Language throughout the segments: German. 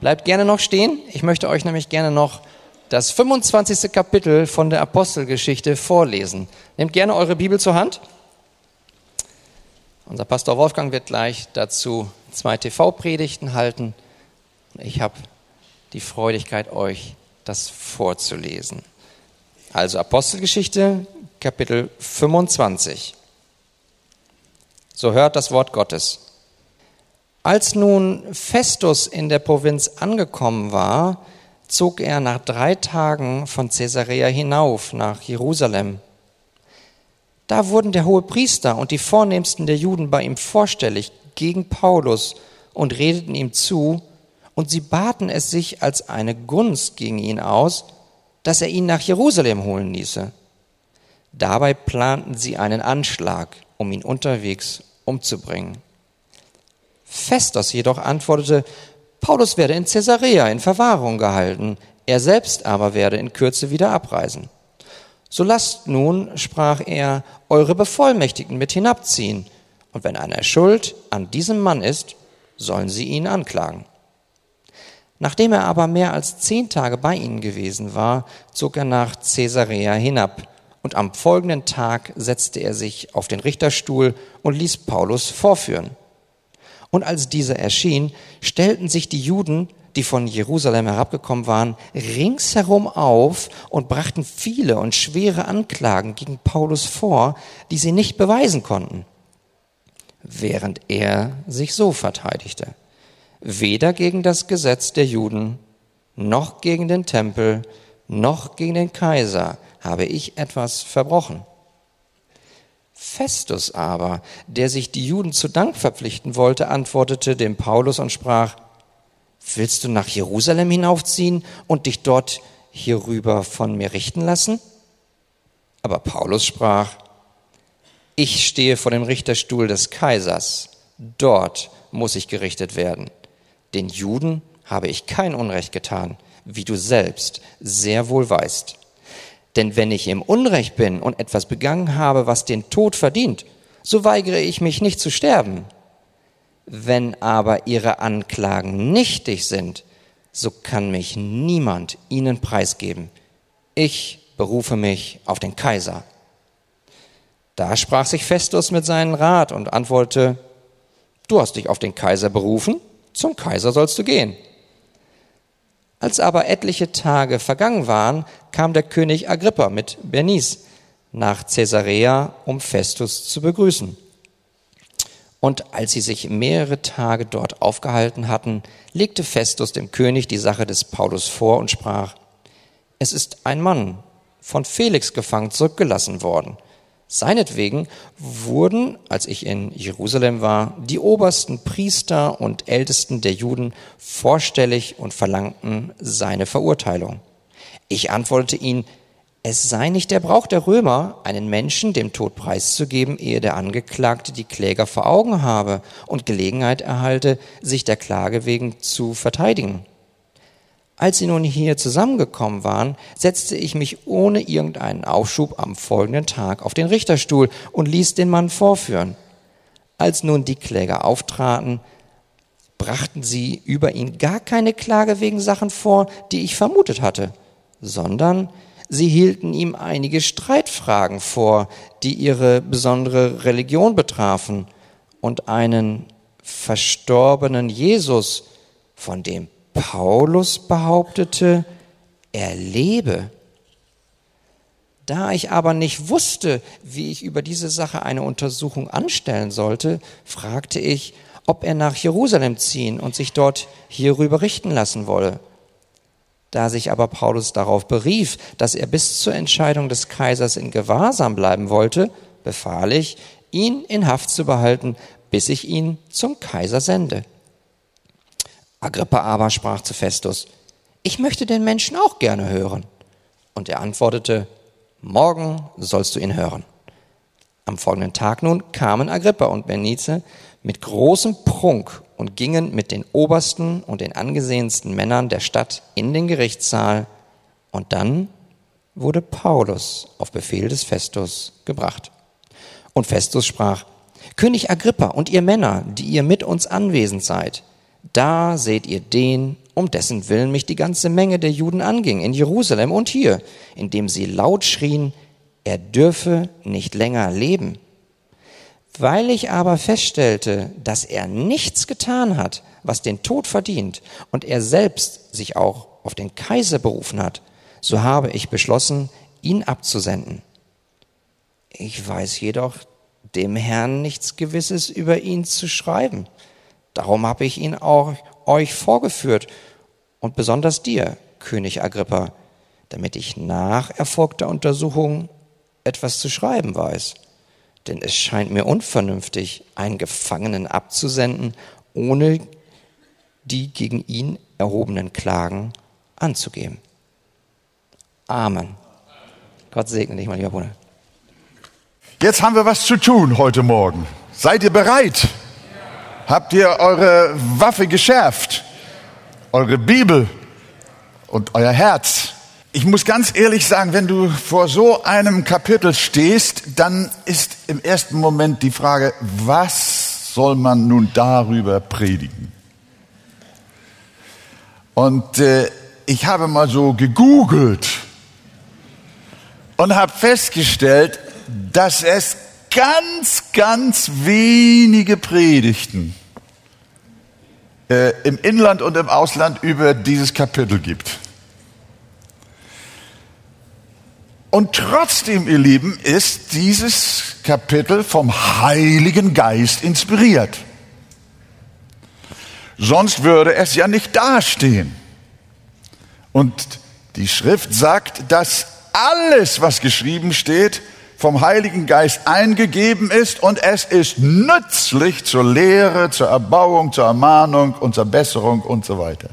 Bleibt gerne noch stehen. Ich möchte euch nämlich gerne noch das 25. Kapitel von der Apostelgeschichte vorlesen. Nehmt gerne eure Bibel zur Hand. Unser Pastor Wolfgang wird gleich dazu zwei TV-Predigten halten. Ich habe die Freudigkeit, euch das vorzulesen. Also Apostelgeschichte, Kapitel 25. So hört das Wort Gottes. Als nun Festus in der Provinz angekommen war, zog er nach drei Tagen von Caesarea hinauf nach Jerusalem. Da wurden der hohe Priester und die vornehmsten der Juden bei ihm vorstellig gegen Paulus und redeten ihm zu, und sie baten es sich als eine Gunst gegen ihn aus, dass er ihn nach Jerusalem holen ließe. Dabei planten sie einen Anschlag, um ihn unterwegs umzubringen. Festos jedoch antwortete, Paulus werde in Caesarea in Verwahrung gehalten, er selbst aber werde in Kürze wieder abreisen. So lasst nun, sprach er, eure Bevollmächtigten mit hinabziehen, und wenn einer Schuld an diesem Mann ist, sollen sie ihn anklagen. Nachdem er aber mehr als zehn Tage bei ihnen gewesen war, zog er nach Caesarea hinab, und am folgenden Tag setzte er sich auf den Richterstuhl und ließ Paulus vorführen. Und als dieser erschien, stellten sich die Juden, die von Jerusalem herabgekommen waren, ringsherum auf und brachten viele und schwere Anklagen gegen Paulus vor, die sie nicht beweisen konnten, während er sich so verteidigte weder gegen das Gesetz der Juden, noch gegen den Tempel, noch gegen den Kaiser habe ich etwas verbrochen. Festus aber, der sich die Juden zu Dank verpflichten wollte, antwortete dem Paulus und sprach, Willst du nach Jerusalem hinaufziehen und dich dort hierüber von mir richten lassen? Aber Paulus sprach, Ich stehe vor dem Richterstuhl des Kaisers, dort muss ich gerichtet werden. Den Juden habe ich kein Unrecht getan, wie du selbst sehr wohl weißt. Denn wenn ich im Unrecht bin und etwas begangen habe, was den Tod verdient, so weigere ich mich nicht zu sterben. Wenn aber ihre Anklagen nichtig sind, so kann mich niemand ihnen preisgeben. Ich berufe mich auf den Kaiser. Da sprach sich Festus mit seinem Rat und antwortete, du hast dich auf den Kaiser berufen, zum Kaiser sollst du gehen. Als aber etliche Tage vergangen waren, kam der König Agrippa mit Bernice nach Caesarea, um Festus zu begrüßen. Und als sie sich mehrere Tage dort aufgehalten hatten, legte Festus dem König die Sache des Paulus vor und sprach, es ist ein Mann von Felix gefangen zurückgelassen worden, Seinetwegen wurden, als ich in Jerusalem war, die obersten Priester und Ältesten der Juden vorstellig und verlangten seine Verurteilung. Ich antwortete ihnen, es sei nicht der Brauch der Römer, einen Menschen dem Tod preiszugeben, ehe der Angeklagte die Kläger vor Augen habe und Gelegenheit erhalte, sich der Klage wegen zu verteidigen. Als sie nun hier zusammengekommen waren, setzte ich mich ohne irgendeinen Aufschub am folgenden Tag auf den Richterstuhl und ließ den Mann vorführen. Als nun die Kläger auftraten, brachten sie über ihn gar keine Klage wegen Sachen vor, die ich vermutet hatte, sondern sie hielten ihm einige Streitfragen vor, die ihre besondere Religion betrafen und einen verstorbenen Jesus, von dem Paulus behauptete, er lebe. Da ich aber nicht wusste, wie ich über diese Sache eine Untersuchung anstellen sollte, fragte ich, ob er nach Jerusalem ziehen und sich dort hierüber richten lassen wolle. Da sich aber Paulus darauf berief, dass er bis zur Entscheidung des Kaisers in Gewahrsam bleiben wollte, befahl ich, ihn in Haft zu behalten, bis ich ihn zum Kaiser sende. Agrippa aber sprach zu Festus, ich möchte den Menschen auch gerne hören. Und er antwortete, morgen sollst du ihn hören. Am folgenden Tag nun kamen Agrippa und Bernice mit großem Prunk und gingen mit den obersten und den angesehensten Männern der Stadt in den Gerichtssaal. Und dann wurde Paulus auf Befehl des Festus gebracht. Und Festus sprach, König Agrippa und ihr Männer, die ihr mit uns anwesend seid, da seht ihr den, um dessen Willen mich die ganze Menge der Juden anging, in Jerusalem und hier, indem sie laut schrien, er dürfe nicht länger leben. Weil ich aber feststellte, dass er nichts getan hat, was den Tod verdient, und er selbst sich auch auf den Kaiser berufen hat, so habe ich beschlossen, ihn abzusenden. Ich weiß jedoch dem Herrn nichts Gewisses über ihn zu schreiben. Darum habe ich ihn auch euch vorgeführt und besonders dir, König Agrippa, damit ich nach erfolgter Untersuchung etwas zu schreiben weiß. Denn es scheint mir unvernünftig, einen Gefangenen abzusenden, ohne die gegen ihn erhobenen Klagen anzugeben. Amen. Gott segne dich, mein lieber Bruder. Jetzt haben wir was zu tun heute Morgen. Seid ihr bereit? Habt ihr eure Waffe geschärft? Eure Bibel und euer Herz? Ich muss ganz ehrlich sagen, wenn du vor so einem Kapitel stehst, dann ist im ersten Moment die Frage, was soll man nun darüber predigen? Und äh, ich habe mal so gegoogelt und habe festgestellt, dass es ganz, ganz wenige Predigten äh, im Inland und im Ausland über dieses Kapitel gibt. Und trotzdem, ihr Lieben, ist dieses Kapitel vom Heiligen Geist inspiriert. Sonst würde es ja nicht dastehen. Und die Schrift sagt, dass alles, was geschrieben steht, vom Heiligen Geist eingegeben ist und es ist nützlich zur Lehre, zur Erbauung, zur Ermahnung und zur Besserung und so weiter.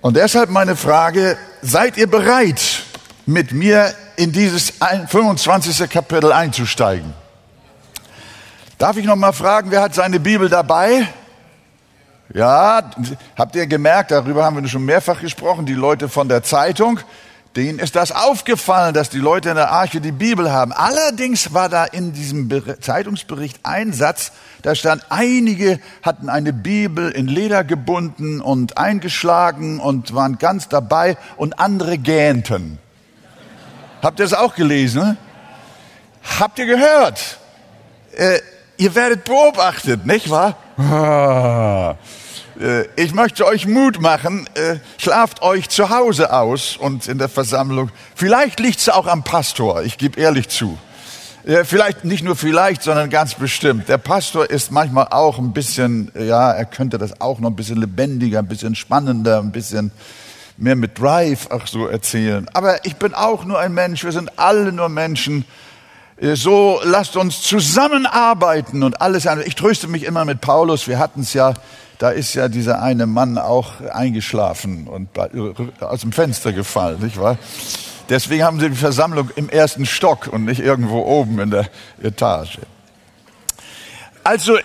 Und deshalb meine Frage, seid ihr bereit, mit mir in dieses 25. Kapitel einzusteigen? Darf ich noch mal fragen, wer hat seine Bibel dabei? Ja, habt ihr gemerkt, darüber haben wir schon mehrfach gesprochen, die Leute von der Zeitung, denen ist das aufgefallen, dass die Leute in der Arche die Bibel haben. Allerdings war da in diesem Zeitungsbericht ein Satz, da stand, einige hatten eine Bibel in Leder gebunden und eingeschlagen und waren ganz dabei und andere gähnten. Habt ihr es auch gelesen? Habt ihr gehört? Äh, ihr werdet beobachtet, nicht wahr? Ah. Äh, ich möchte euch Mut machen, äh, schlaft euch zu Hause aus und in der Versammlung. Vielleicht liegt es auch am Pastor, ich gebe ehrlich zu. Vielleicht nicht nur vielleicht, sondern ganz bestimmt. Der Pastor ist manchmal auch ein bisschen, ja, er könnte das auch noch ein bisschen lebendiger, ein bisschen spannender, ein bisschen mehr mit Drive auch so erzählen. Aber ich bin auch nur ein Mensch, wir sind alle nur Menschen. Äh, so lasst uns zusammenarbeiten und alles. Ich tröste mich immer mit Paulus, wir hatten es ja da ist ja dieser eine Mann auch eingeschlafen und aus dem Fenster gefallen, nicht wahr? Deswegen haben sie die Versammlung im ersten Stock und nicht irgendwo oben in der Etage. Also äh,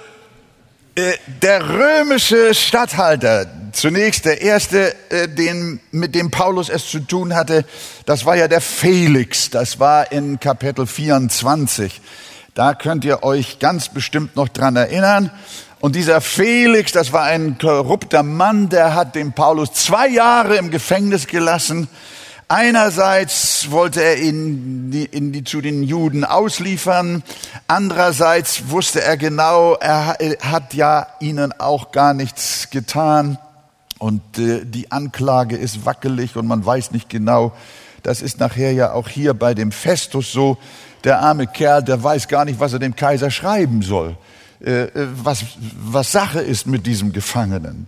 der römische Statthalter, zunächst der erste, äh, den, mit dem Paulus es zu tun hatte, das war ja der Felix, das war in Kapitel 24. Da könnt ihr euch ganz bestimmt noch dran erinnern. Und dieser Felix, das war ein korrupter Mann, der hat den Paulus zwei Jahre im Gefängnis gelassen. Einerseits wollte er ihn in die, zu den Juden ausliefern, andererseits wusste er genau, er hat ja ihnen auch gar nichts getan und äh, die Anklage ist wackelig und man weiß nicht genau. Das ist nachher ja auch hier bei dem Festus so. Der arme Kerl, der weiß gar nicht, was er dem Kaiser schreiben soll. Äh, äh, was, was Sache ist mit diesem Gefangenen.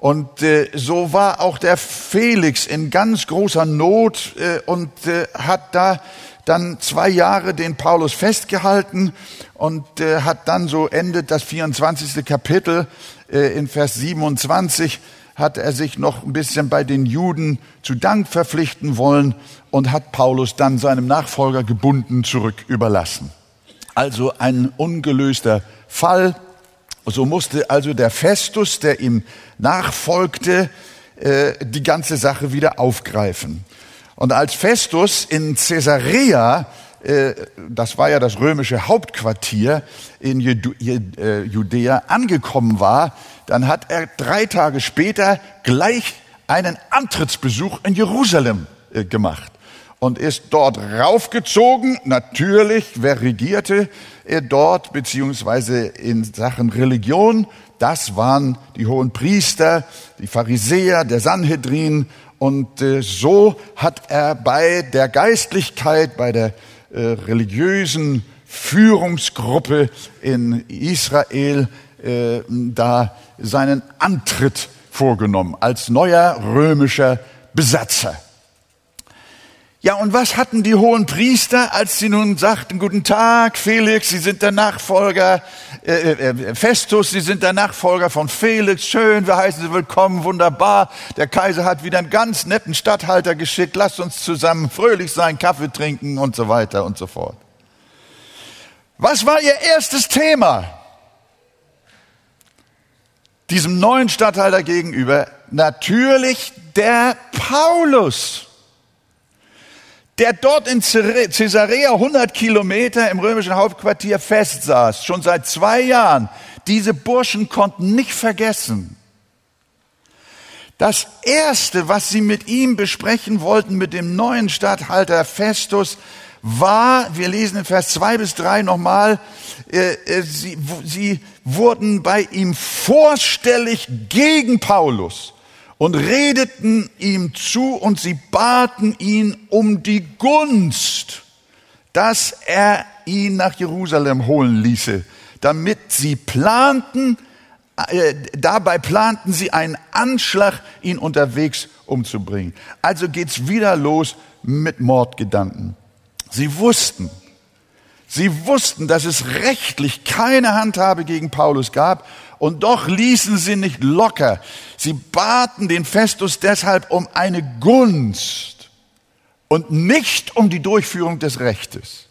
Und äh, so war auch der Felix in ganz großer Not äh, und äh, hat da dann zwei Jahre den Paulus festgehalten und äh, hat dann so endet das 24. Kapitel äh, in Vers 27 hat er sich noch ein bisschen bei den Juden zu Dank verpflichten wollen und hat Paulus dann seinem Nachfolger gebunden zurück überlassen. Also ein ungelöster Fall. So musste also der Festus, der ihm nachfolgte, äh, die ganze Sache wieder aufgreifen. Und als Festus in Caesarea äh, das war ja das römische Hauptquartier in äh, Judäa, angekommen war, dann hat er drei Tage später gleich einen Antrittsbesuch in Jerusalem gemacht und ist dort raufgezogen. Natürlich, wer regierte er dort, beziehungsweise in Sachen Religion? Das waren die hohen Priester, die Pharisäer, der Sanhedrin. Und äh, so hat er bei der Geistlichkeit, bei der äh, religiösen Führungsgruppe in Israel äh, da seinen Antritt vorgenommen als neuer römischer Besatzer. Ja, und was hatten die hohen Priester, als sie nun sagten, guten Tag, Felix, Sie sind der Nachfolger, äh, äh, Festus, Sie sind der Nachfolger von Felix, schön, wir heißen Sie willkommen, wunderbar. Der Kaiser hat wieder einen ganz netten Statthalter geschickt, lasst uns zusammen fröhlich sein, Kaffee trinken und so weiter und so fort. Was war Ihr erstes Thema? Diesem neuen Statthalter gegenüber natürlich der Paulus der dort in Caesarea 100 Kilometer im römischen Hauptquartier festsaß, schon seit zwei Jahren. Diese Burschen konnten nicht vergessen. Das erste, was sie mit ihm besprechen wollten, mit dem neuen Statthalter Festus, war, wir lesen in Vers zwei bis drei nochmal, äh, äh, sie, sie wurden bei ihm vorstellig gegen Paulus und redeten ihm zu und sie baten ihn um die Gunst, dass er ihn nach Jerusalem holen ließe, damit sie planten, äh, dabei planten sie einen Anschlag, ihn unterwegs umzubringen. Also geht's wieder los mit Mordgedanken. Sie wussten, sie wussten, dass es rechtlich keine Handhabe gegen Paulus gab und doch ließen sie nicht locker. Sie baten den Festus deshalb um eine Gunst und nicht um die Durchführung des Rechtes.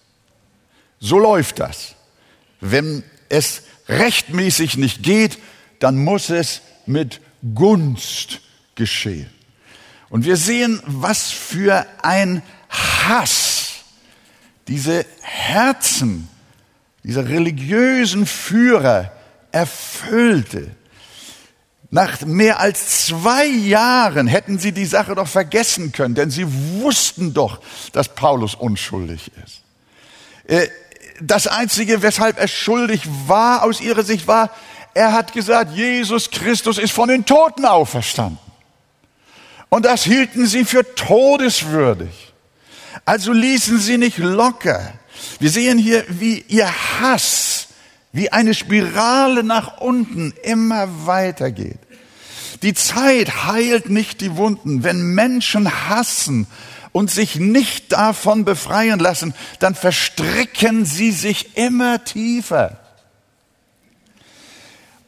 So läuft das. Wenn es rechtmäßig nicht geht, dann muss es mit Gunst geschehen. Und wir sehen, was für ein Hass diese Herzen dieser religiösen Führer erfüllte. Nach mehr als zwei Jahren hätten sie die Sache doch vergessen können, denn sie wussten doch, dass Paulus unschuldig ist. Äh, das Einzige, weshalb er schuldig war aus ihrer Sicht, war, er hat gesagt, Jesus Christus ist von den Toten auferstanden. Und das hielten sie für todeswürdig. Also ließen sie nicht locker. Wir sehen hier, wie ihr Hass wie eine Spirale nach unten immer weitergeht. Die Zeit heilt nicht die Wunden. Wenn Menschen hassen und sich nicht davon befreien lassen, dann verstricken sie sich immer tiefer.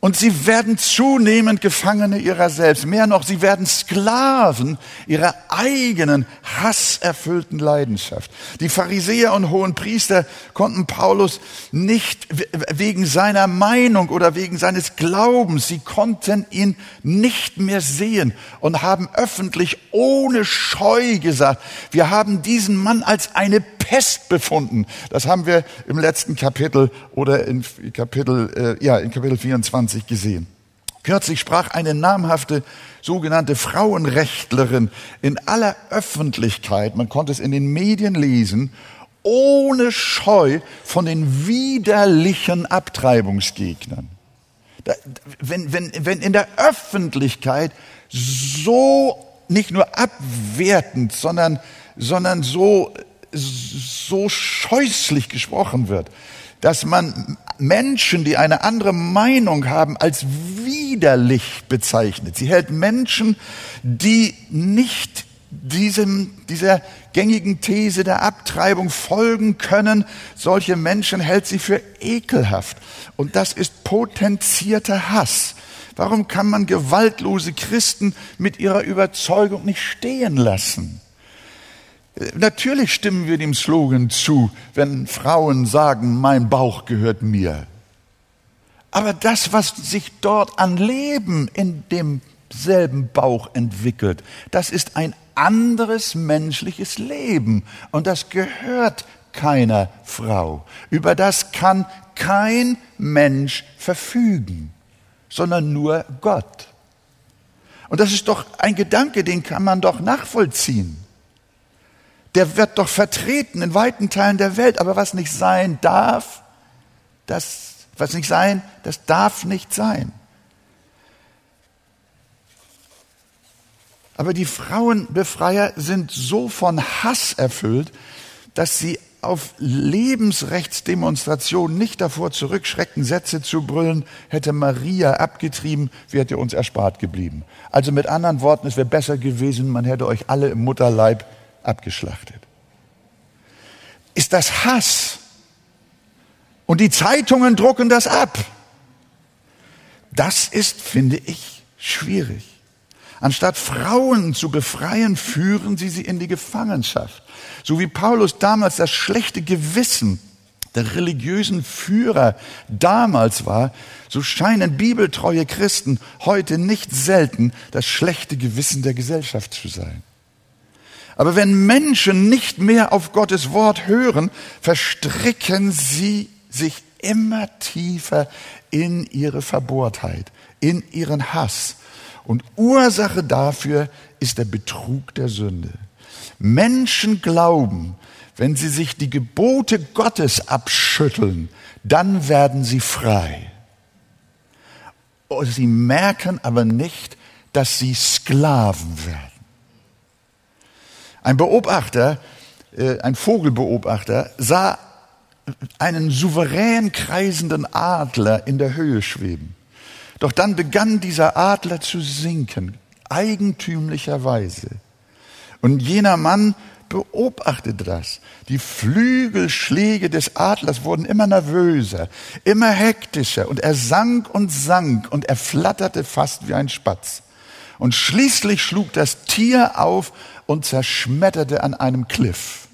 Und sie werden zunehmend Gefangene ihrer selbst. Mehr noch, sie werden Sklaven ihrer eigenen hasserfüllten Leidenschaft. Die Pharisäer und hohen Priester konnten Paulus nicht wegen seiner Meinung oder wegen seines Glaubens, sie konnten ihn nicht mehr sehen und haben öffentlich ohne Scheu gesagt, wir haben diesen Mann als eine Pest befunden. Das haben wir im letzten Kapitel oder in Kapitel, äh, ja, in Kapitel 24 gesehen. Kürzlich sprach eine namhafte sogenannte Frauenrechtlerin in aller Öffentlichkeit, man konnte es in den Medien lesen, ohne Scheu von den widerlichen Abtreibungsgegnern. Da, wenn, wenn, wenn in der Öffentlichkeit so nicht nur abwertend, sondern, sondern so so scheußlich gesprochen wird, dass man Menschen, die eine andere Meinung haben, als widerlich bezeichnet. Sie hält Menschen, die nicht diesem, dieser gängigen These der Abtreibung folgen können, solche Menschen hält sie für ekelhaft. Und das ist potenzierter Hass. Warum kann man gewaltlose Christen mit ihrer Überzeugung nicht stehen lassen? Natürlich stimmen wir dem Slogan zu, wenn Frauen sagen, mein Bauch gehört mir. Aber das, was sich dort an Leben in demselben Bauch entwickelt, das ist ein anderes menschliches Leben und das gehört keiner Frau. Über das kann kein Mensch verfügen, sondern nur Gott. Und das ist doch ein Gedanke, den kann man doch nachvollziehen. Der wird doch vertreten in weiten Teilen der Welt, aber was nicht sein darf, das, was nicht sein, das darf nicht sein. Aber die Frauenbefreier sind so von Hass erfüllt, dass sie auf Lebensrechtsdemonstrationen nicht davor zurückschrecken, Sätze zu brüllen, hätte Maria abgetrieben, wärt ihr uns erspart geblieben. Also mit anderen Worten, es wäre besser gewesen, man hätte euch alle im Mutterleib abgeschlachtet. Ist das Hass? Und die Zeitungen drucken das ab. Das ist, finde ich, schwierig. Anstatt Frauen zu befreien, führen sie sie in die Gefangenschaft. So wie Paulus damals das schlechte Gewissen der religiösen Führer damals war, so scheinen bibeltreue Christen heute nicht selten das schlechte Gewissen der Gesellschaft zu sein. Aber wenn Menschen nicht mehr auf Gottes Wort hören, verstricken sie sich immer tiefer in ihre Verbohrtheit, in ihren Hass. Und Ursache dafür ist der Betrug der Sünde. Menschen glauben, wenn sie sich die Gebote Gottes abschütteln, dann werden sie frei. Sie merken aber nicht, dass sie Sklaven werden. Ein Beobachter, äh, ein Vogelbeobachter, sah einen souverän kreisenden Adler in der Höhe schweben. Doch dann begann dieser Adler zu sinken, eigentümlicherweise. Und jener Mann beobachtete das. Die Flügelschläge des Adlers wurden immer nervöser, immer hektischer und er sank und sank und er flatterte fast wie ein Spatz. Und schließlich schlug das Tier auf und zerschmetterte an einem Kliff.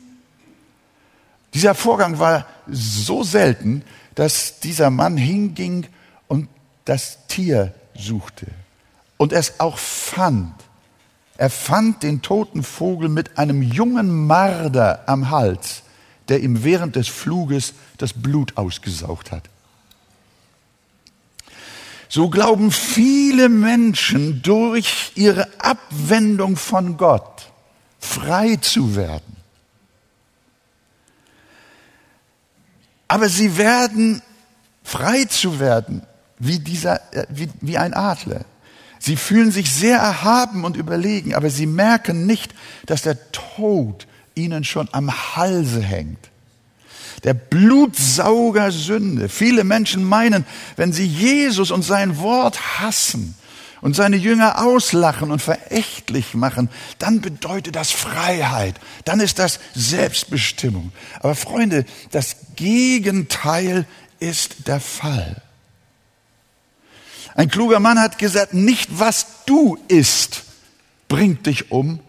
Dieser Vorgang war so selten, dass dieser Mann hinging und das Tier suchte und es auch fand. Er fand den toten Vogel mit einem jungen Marder am Hals, der ihm während des Fluges das Blut ausgesaugt hat. So glauben viele Menschen durch ihre Abwendung von Gott frei zu werden. Aber sie werden frei zu werden wie, dieser, äh, wie, wie ein Adler. Sie fühlen sich sehr erhaben und überlegen, aber sie merken nicht, dass der Tod ihnen schon am Halse hängt. Der Blutsauger Sünde. Viele Menschen meinen, wenn sie Jesus und sein Wort hassen und seine Jünger auslachen und verächtlich machen, dann bedeutet das Freiheit. Dann ist das Selbstbestimmung. Aber Freunde, das Gegenteil ist der Fall. Ein kluger Mann hat gesagt, nicht was du isst, bringt dich um,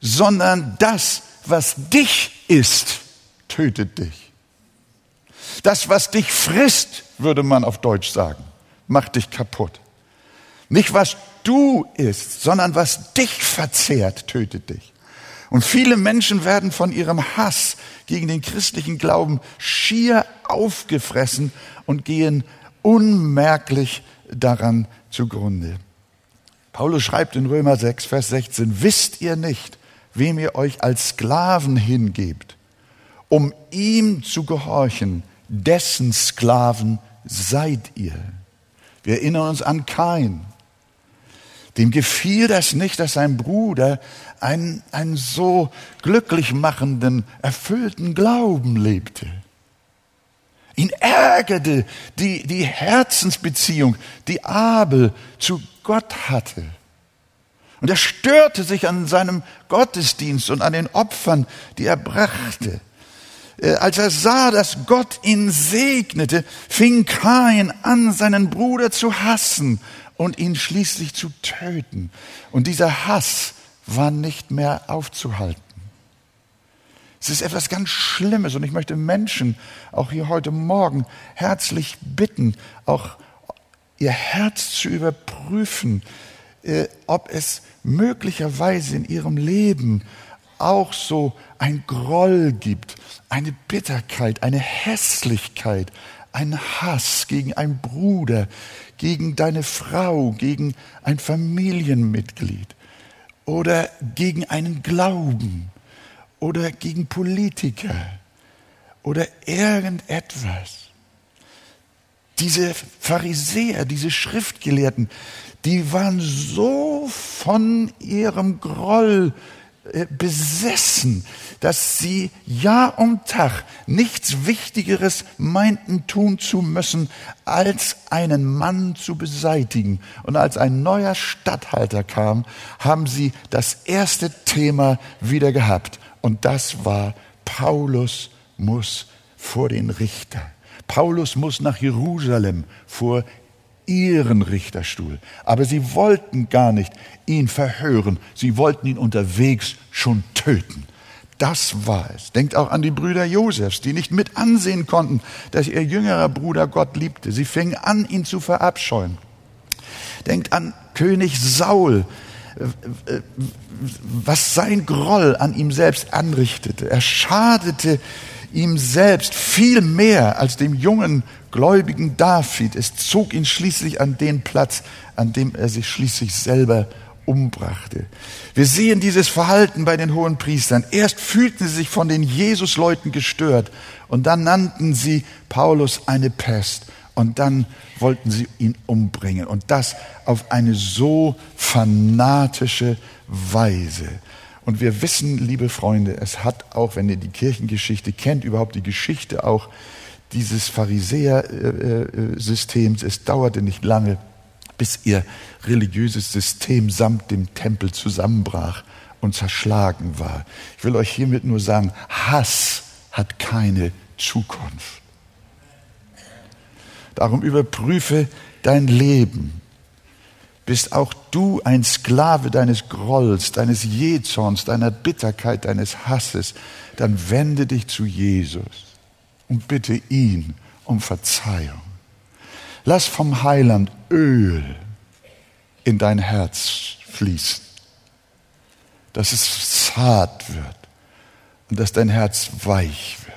sondern das, was dich isst, tötet dich. Das, was dich frisst, würde man auf Deutsch sagen, macht dich kaputt. Nicht was du isst, sondern was dich verzehrt, tötet dich. Und viele Menschen werden von ihrem Hass gegen den christlichen Glauben schier aufgefressen und gehen unmerklich daran zugrunde. Paulus schreibt in Römer 6, Vers 16, wisst ihr nicht, wem ihr euch als Sklaven hingebt, um ihm zu gehorchen, dessen Sklaven seid ihr. Wir erinnern uns an Kain. Dem gefiel das nicht, dass sein Bruder einen, einen so glücklich machenden, erfüllten Glauben lebte. Ihn ärgerte die, die Herzensbeziehung, die Abel zu Gott hatte. Und er störte sich an seinem Gottesdienst und an den Opfern, die er brachte. Äh, als er sah, dass Gott ihn segnete, fing Kain an, seinen Bruder zu hassen und ihn schließlich zu töten. Und dieser Hass war nicht mehr aufzuhalten. Es ist etwas ganz Schlimmes und ich möchte Menschen auch hier heute Morgen herzlich bitten, auch ihr Herz zu überprüfen, äh, ob es möglicherweise in ihrem Leben auch so ein Groll gibt, eine Bitterkeit, eine Hässlichkeit, ein Hass gegen einen Bruder, gegen deine Frau, gegen ein Familienmitglied oder gegen einen Glauben oder gegen Politiker oder irgendetwas. Diese Pharisäer, diese Schriftgelehrten, die waren so von ihrem Groll besessen, dass sie Jahr um Tag nichts Wichtigeres meinten tun zu müssen, als einen Mann zu beseitigen. Und als ein neuer Statthalter kam, haben sie das erste Thema wieder gehabt. Und das war, Paulus muss vor den Richter. Paulus muss nach Jerusalem vor ihren Richterstuhl. Aber sie wollten gar nicht ihn verhören. Sie wollten ihn unterwegs schon töten. Das war es. Denkt auch an die Brüder Josefs, die nicht mit ansehen konnten, dass ihr jüngerer Bruder Gott liebte. Sie fingen an, ihn zu verabscheuen. Denkt an König Saul, was sein Groll an ihm selbst anrichtete. Er schadete ihm selbst viel mehr als dem jungen gläubigen David. Es zog ihn schließlich an den Platz, an dem er sich schließlich selber umbrachte. Wir sehen dieses Verhalten bei den hohen Priestern. Erst fühlten sie sich von den Jesusleuten gestört und dann nannten sie Paulus eine Pest und dann wollten sie ihn umbringen und das auf eine so fanatische Weise. Und wir wissen, liebe Freunde, es hat auch, wenn ihr die Kirchengeschichte kennt, überhaupt die Geschichte auch dieses Pharisäer-Systems, es dauerte nicht lange, bis ihr religiöses System samt dem Tempel zusammenbrach und zerschlagen war. Ich will euch hiermit nur sagen, Hass hat keine Zukunft. Darum überprüfe dein Leben. Bist auch du ein Sklave deines Grolls, deines Jezorns, deiner Bitterkeit, deines Hasses, dann wende dich zu Jesus und bitte ihn um Verzeihung. Lass vom Heiland Öl in dein Herz fließen, dass es zart wird und dass dein Herz weich wird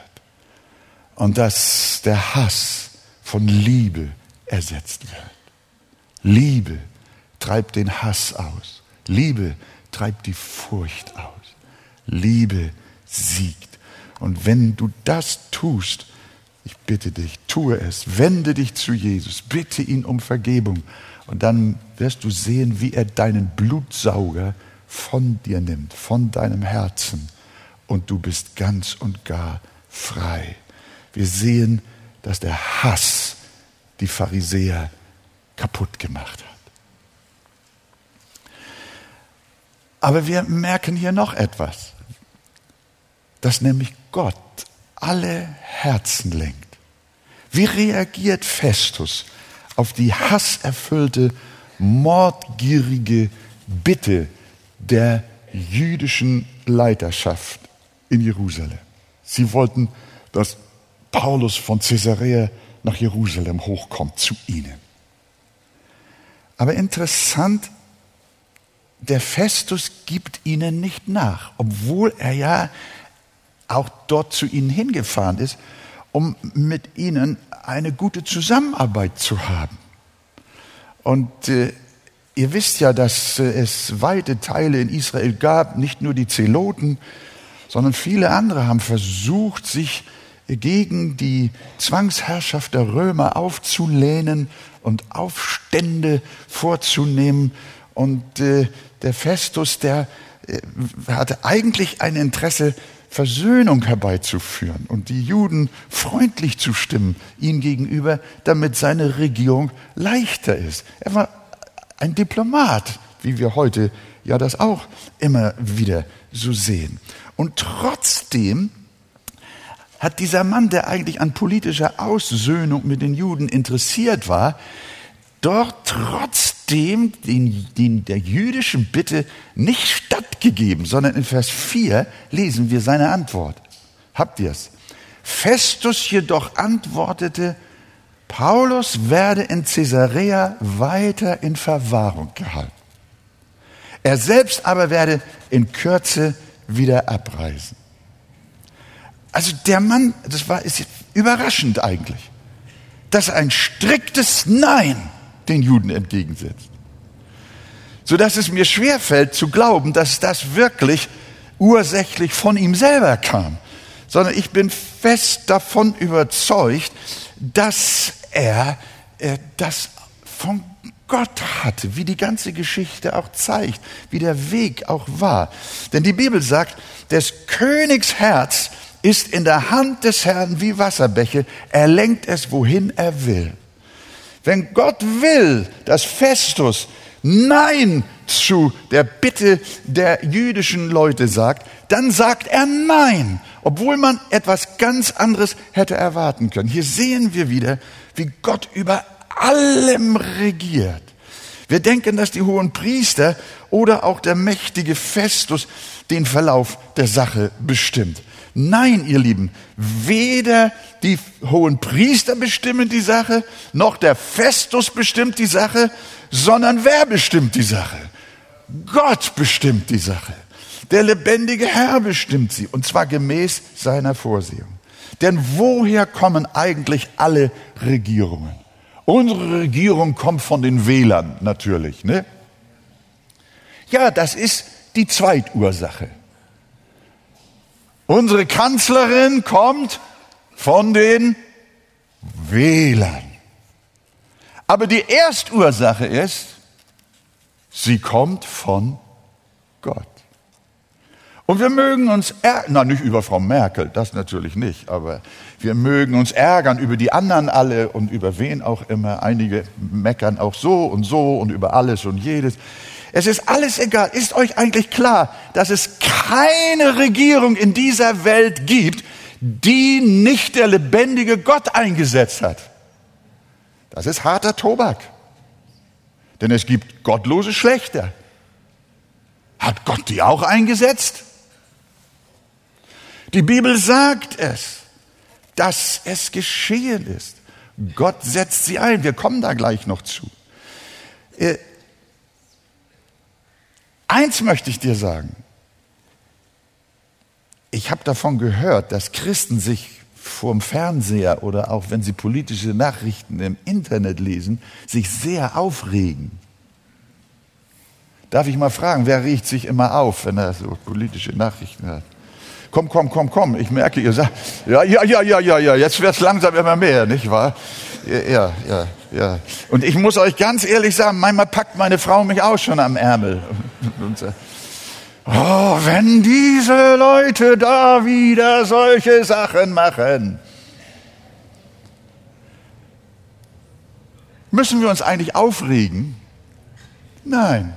und dass der Hass von Liebe ersetzt wird. Liebe treibt den Hass aus. Liebe treibt die Furcht aus. Liebe siegt. Und wenn du das tust, ich bitte dich, tue es, wende dich zu Jesus, bitte ihn um Vergebung und dann wirst du sehen, wie er deinen Blutsauger von dir nimmt, von deinem Herzen und du bist ganz und gar frei. Wir sehen, dass der Hass die Pharisäer kaputt gemacht hat. Aber wir merken hier noch etwas dass nämlich Gott alle Herzen lenkt. Wie reagiert Festus auf die hasserfüllte, mordgierige Bitte der jüdischen Leiterschaft in Jerusalem? Sie wollten, dass Paulus von Caesarea nach Jerusalem hochkommt zu ihnen. Aber interessant, der Festus gibt ihnen nicht nach, obwohl er ja auch dort zu ihnen hingefahren ist, um mit ihnen eine gute Zusammenarbeit zu haben. Und äh, ihr wisst ja, dass äh, es weite Teile in Israel gab, nicht nur die Zeloten, sondern viele andere haben versucht, sich gegen die Zwangsherrschaft der Römer aufzulehnen und Aufstände vorzunehmen. Und äh, der Festus, der äh, hatte eigentlich ein Interesse Versöhnung herbeizuführen und die Juden freundlich zu stimmen ihm gegenüber, damit seine Regierung leichter ist. Er war ein Diplomat, wie wir heute ja das auch immer wieder so sehen. Und trotzdem hat dieser Mann, der eigentlich an politischer Aussöhnung mit den Juden interessiert war, dort trotzdem den, den, der jüdischen Bitte nicht stattgegeben, sondern in Vers 4 lesen wir seine Antwort. Habt ihr es? Festus jedoch antwortete, Paulus werde in Caesarea weiter in Verwahrung gehalten. Er selbst aber werde in Kürze wieder abreisen. Also der Mann, das war ist überraschend eigentlich, dass ein striktes Nein den Juden entgegensetzt. Sodass es mir schwerfällt zu glauben, dass das wirklich ursächlich von ihm selber kam, sondern ich bin fest davon überzeugt, dass er äh, das von Gott hatte, wie die ganze Geschichte auch zeigt, wie der Weg auch war. Denn die Bibel sagt, des Königs Herz ist in der Hand des Herrn wie Wasserbäche, er lenkt es, wohin er will. Wenn Gott will, dass Festus Nein zu der Bitte der jüdischen Leute sagt, dann sagt er Nein, obwohl man etwas ganz anderes hätte erwarten können. Hier sehen wir wieder, wie Gott über allem regiert. Wir denken, dass die hohen Priester oder auch der mächtige Festus den Verlauf der Sache bestimmt. Nein, ihr Lieben, weder die hohen Priester bestimmen die Sache, noch der Festus bestimmt die Sache, sondern wer bestimmt die Sache? Gott bestimmt die Sache. Der lebendige Herr bestimmt sie, und zwar gemäß seiner Vorsehung. Denn woher kommen eigentlich alle Regierungen? Unsere Regierung kommt von den Wählern natürlich. Ne? Ja, das ist die Zweitursache. Unsere Kanzlerin kommt von den Wählern. Aber die Erstursache ist, sie kommt von Gott. Und wir mögen uns ärgern, na nicht über Frau Merkel, das natürlich nicht, aber wir mögen uns ärgern über die anderen alle und über wen auch immer. Einige meckern auch so und so und über alles und jedes. Es ist alles egal. Ist euch eigentlich klar, dass es keine Regierung in dieser Welt gibt, die nicht der lebendige Gott eingesetzt hat? Das ist harter Tobak. Denn es gibt gottlose Schlechter. Hat Gott die auch eingesetzt? Die Bibel sagt es, dass es geschehen ist. Gott setzt sie ein. Wir kommen da gleich noch zu. Eins möchte ich dir sagen. Ich habe davon gehört, dass Christen sich vorm Fernseher oder auch wenn sie politische Nachrichten im Internet lesen, sich sehr aufregen. Darf ich mal fragen, wer regt sich immer auf, wenn er so politische Nachrichten hat? Komm, komm, komm, komm. Ich merke, ihr sagt, ja, ja, ja, ja, ja, ja, jetzt wird es langsam immer mehr, nicht wahr? Ja, ja, ja. Und ich muss euch ganz ehrlich sagen, manchmal packt meine Frau mich auch schon am Ärmel. Und sagt, oh, wenn diese Leute da wieder solche Sachen machen. Müssen wir uns eigentlich aufregen? Nein.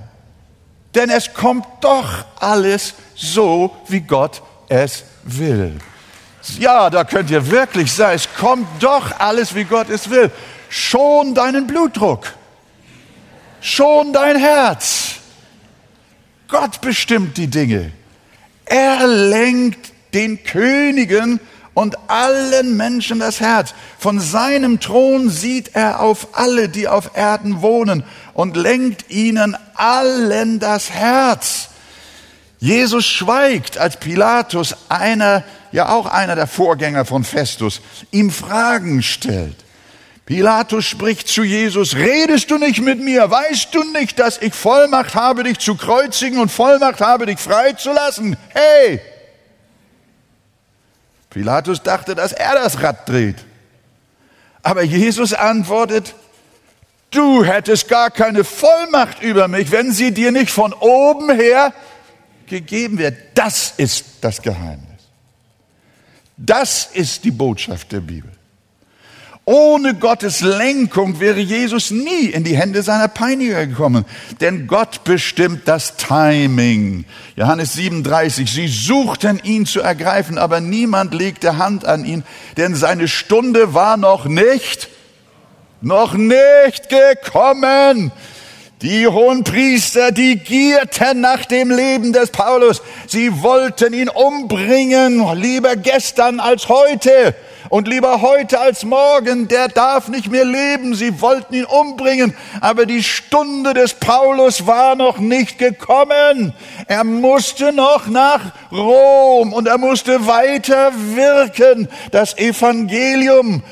Denn es kommt doch alles so, wie Gott es will. Ja, da könnt ihr wirklich sein. Es kommt doch alles, wie Gott es will. Schon deinen Blutdruck. Schon dein Herz. Gott bestimmt die Dinge. Er lenkt den Königen und allen Menschen das Herz. Von seinem Thron sieht er auf alle, die auf Erden wohnen und lenkt ihnen allen das Herz. Jesus schweigt, als Pilatus, einer, ja auch einer der Vorgänger von Festus, ihm Fragen stellt. Pilatus spricht zu Jesus, redest du nicht mit mir? Weißt du nicht, dass ich Vollmacht habe, dich zu kreuzigen und Vollmacht habe, dich freizulassen? Hey! Pilatus dachte, dass er das Rad dreht. Aber Jesus antwortet, du hättest gar keine Vollmacht über mich, wenn sie dir nicht von oben her gegeben wird. Das ist das Geheimnis. Das ist die Botschaft der Bibel. Ohne Gottes Lenkung wäre Jesus nie in die Hände seiner Peiniger gekommen, denn Gott bestimmt das Timing. Johannes 37, sie suchten ihn zu ergreifen, aber niemand legte Hand an ihn, denn seine Stunde war noch nicht, noch nicht gekommen. Die hohen Priester, die gierten nach dem Leben des Paulus. Sie wollten ihn umbringen, lieber gestern als heute. Und lieber heute als morgen, der darf nicht mehr leben. Sie wollten ihn umbringen, aber die Stunde des Paulus war noch nicht gekommen. Er musste noch nach Rom und er musste weiter wirken, das Evangelium.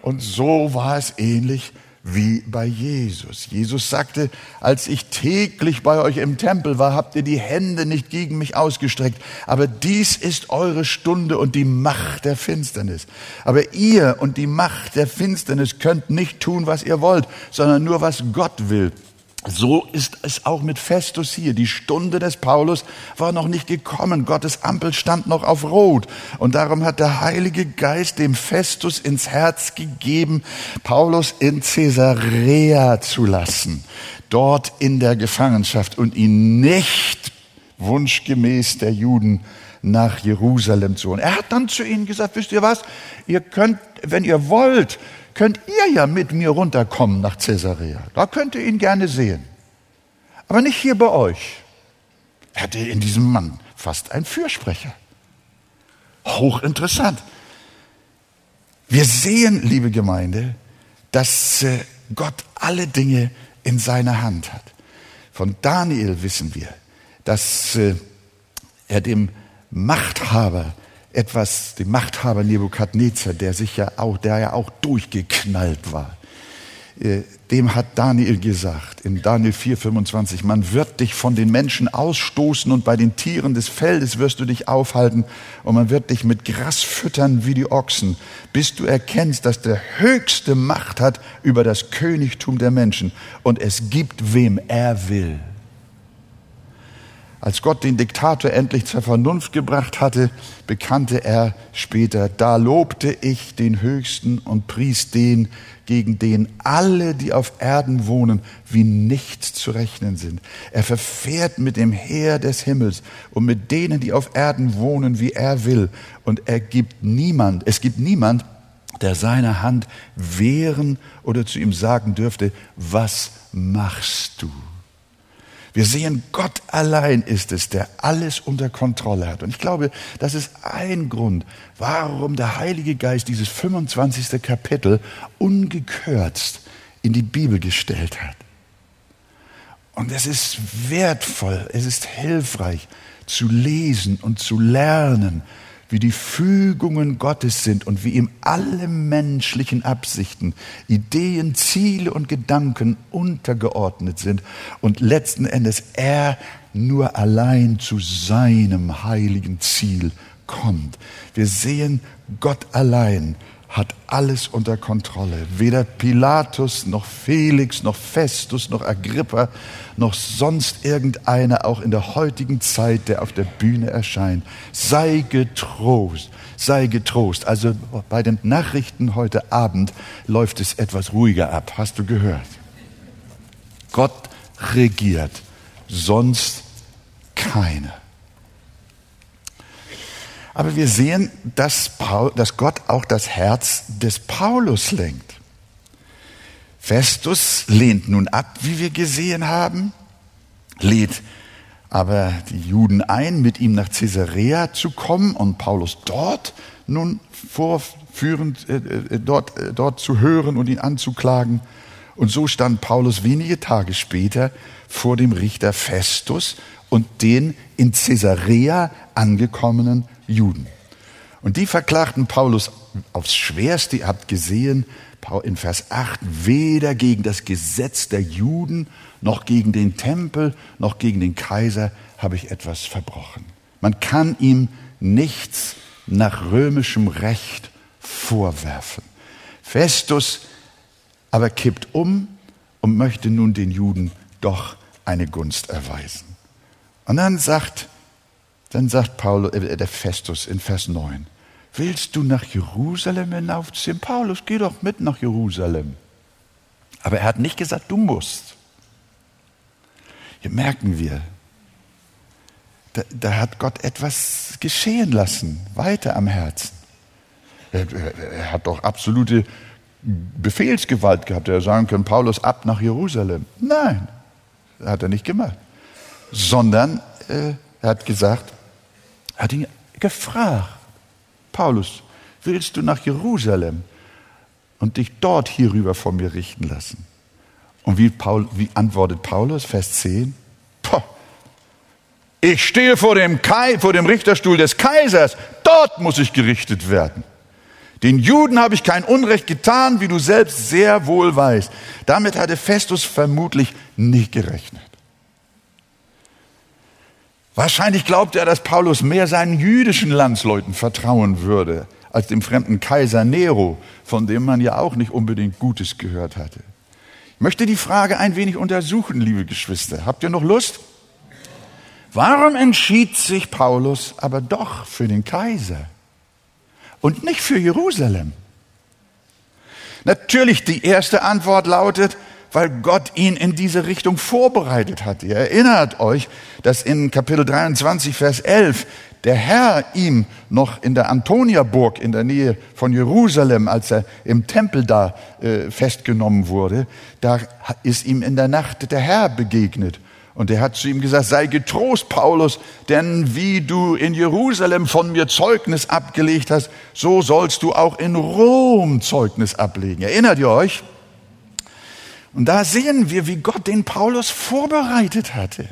Und so war es ähnlich wie bei Jesus. Jesus sagte, als ich täglich bei euch im Tempel war, habt ihr die Hände nicht gegen mich ausgestreckt. Aber dies ist eure Stunde und die Macht der Finsternis. Aber ihr und die Macht der Finsternis könnt nicht tun, was ihr wollt, sondern nur, was Gott will. So ist es auch mit Festus hier. Die Stunde des Paulus war noch nicht gekommen. Gottes Ampel stand noch auf Rot. Und darum hat der Heilige Geist dem Festus ins Herz gegeben, Paulus in Caesarea zu lassen. Dort in der Gefangenschaft und ihn nicht wunschgemäß der Juden nach Jerusalem zu holen. Er hat dann zu ihnen gesagt, wisst ihr was? Ihr könnt, wenn ihr wollt, könnt ihr ja mit mir runterkommen nach Caesarea. Da könnt ihr ihn gerne sehen. Aber nicht hier bei euch. Er hatte in diesem Mann fast einen Fürsprecher. Hochinteressant. Wir sehen, liebe Gemeinde, dass äh, Gott alle Dinge in seiner Hand hat. Von Daniel wissen wir, dass äh, er dem Machthaber etwas, dem Machthaber Nebukadnezar, der sich ja auch, der ja auch durchgeknallt war, äh, dem hat Daniel gesagt, in Daniel 4,25, man wird dich von den Menschen ausstoßen und bei den Tieren des Feldes wirst du dich aufhalten und man wird dich mit Gras füttern wie die Ochsen, bis du erkennst, dass der Höchste Macht hat über das Königtum der Menschen und es gibt, wem er will. Als Gott den Diktator endlich zur Vernunft gebracht hatte, bekannte er später, da lobte ich den Höchsten und pries den, gegen den alle, die auf Erden wohnen, wie nichts zu rechnen sind. Er verfährt mit dem Heer des Himmels und mit denen, die auf Erden wohnen, wie er will. Und er gibt niemand, es gibt niemand, der seine Hand wehren oder zu ihm sagen dürfte, was machst du? Wir sehen, Gott allein ist es, der alles unter Kontrolle hat. Und ich glaube, das ist ein Grund, warum der Heilige Geist dieses 25. Kapitel ungekürzt in die Bibel gestellt hat. Und es ist wertvoll, es ist hilfreich zu lesen und zu lernen, wie die Fügungen Gottes sind und wie ihm alle menschlichen Absichten, Ideen, Ziele und Gedanken untergeordnet sind und letzten Endes er nur allein zu seinem heiligen Ziel kommt. Wir sehen Gott allein hat alles unter Kontrolle. Weder Pilatus noch Felix noch Festus noch Agrippa noch sonst irgendeiner auch in der heutigen Zeit, der auf der Bühne erscheint. Sei getrost, sei getrost. Also bei den Nachrichten heute Abend läuft es etwas ruhiger ab. Hast du gehört? Gott regiert, sonst keiner. Aber wir sehen, dass, Paul, dass Gott auch das Herz des Paulus lenkt. Festus lehnt nun ab, wie wir gesehen haben, lädt aber die Juden ein, mit ihm nach Caesarea zu kommen und Paulus dort nun vorführend, äh, äh dort, äh, dort zu hören und ihn anzuklagen. Und so stand Paulus wenige Tage später vor dem Richter Festus und den in Caesarea angekommenen Juden. Und die verklagten Paulus aufs Schwerste. Ihr habt gesehen, in Vers 8, weder gegen das Gesetz der Juden, noch gegen den Tempel, noch gegen den Kaiser habe ich etwas verbrochen. Man kann ihm nichts nach römischem Recht vorwerfen. Festus aber kippt um und möchte nun den Juden doch eine Gunst erweisen. Und dann sagt dann sagt Paulus, äh, der Festus in Vers 9, willst du nach Jerusalem hinaufziehen? Paulus, geh doch mit nach Jerusalem. Aber er hat nicht gesagt, du musst. Hier merken wir, da, da hat Gott etwas geschehen lassen, weiter am Herzen. Er, er hat doch absolute Befehlsgewalt gehabt. Er sagen können, Paulus ab nach Jerusalem. Nein, hat er nicht gemacht. Sondern äh, er hat gesagt, hat ihn gefragt, Paulus, willst du nach Jerusalem und dich dort hierüber von mir richten lassen? Und wie, Paul, wie antwortet Paulus, Vers 10? Poh, ich stehe vor dem, Kai, vor dem Richterstuhl des Kaisers, dort muss ich gerichtet werden. Den Juden habe ich kein Unrecht getan, wie du selbst sehr wohl weißt. Damit hatte Festus vermutlich nicht gerechnet. Wahrscheinlich glaubte er, dass Paulus mehr seinen jüdischen Landsleuten vertrauen würde, als dem fremden Kaiser Nero, von dem man ja auch nicht unbedingt Gutes gehört hatte. Ich möchte die Frage ein wenig untersuchen, liebe Geschwister. Habt ihr noch Lust? Warum entschied sich Paulus aber doch für den Kaiser und nicht für Jerusalem? Natürlich, die erste Antwort lautet, weil Gott ihn in diese Richtung vorbereitet hat. Ihr erinnert euch, dass in Kapitel 23, Vers 11 der Herr ihm noch in der Antoniaburg in der Nähe von Jerusalem, als er im Tempel da äh, festgenommen wurde, da ist ihm in der Nacht der Herr begegnet. Und er hat zu ihm gesagt, sei getrost, Paulus, denn wie du in Jerusalem von mir Zeugnis abgelegt hast, so sollst du auch in Rom Zeugnis ablegen. Erinnert ihr euch? Und da sehen wir, wie Gott den Paulus vorbereitet hatte.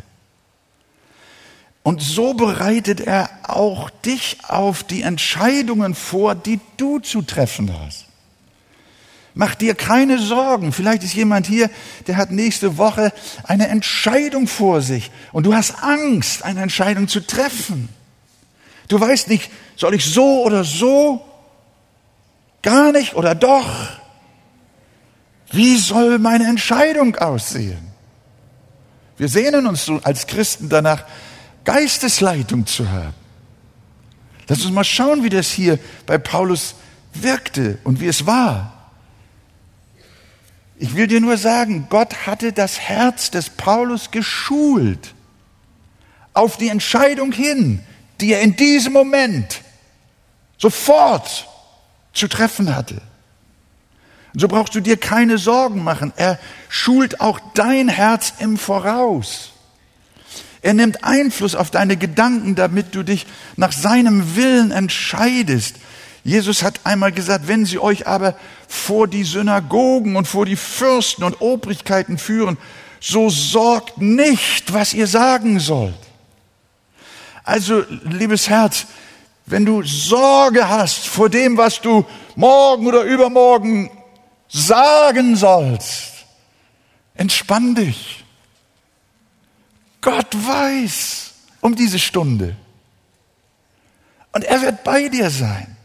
Und so bereitet er auch dich auf die Entscheidungen vor, die du zu treffen hast. Mach dir keine Sorgen. Vielleicht ist jemand hier, der hat nächste Woche eine Entscheidung vor sich und du hast Angst, eine Entscheidung zu treffen. Du weißt nicht, soll ich so oder so? Gar nicht oder doch? Wie soll meine Entscheidung aussehen? Wir sehnen uns als Christen danach, Geistesleitung zu haben. Lass uns mal schauen, wie das hier bei Paulus wirkte und wie es war. Ich will dir nur sagen, Gott hatte das Herz des Paulus geschult auf die Entscheidung hin, die er in diesem Moment sofort zu treffen hatte. So brauchst du dir keine Sorgen machen. Er schult auch dein Herz im Voraus. Er nimmt Einfluss auf deine Gedanken, damit du dich nach seinem Willen entscheidest. Jesus hat einmal gesagt, wenn sie euch aber vor die Synagogen und vor die Fürsten und Obrigkeiten führen, so sorgt nicht, was ihr sagen sollt. Also, liebes Herz, wenn du Sorge hast vor dem, was du morgen oder übermorgen sagen sollst, entspann dich. Gott weiß um diese Stunde. Und er wird bei dir sein.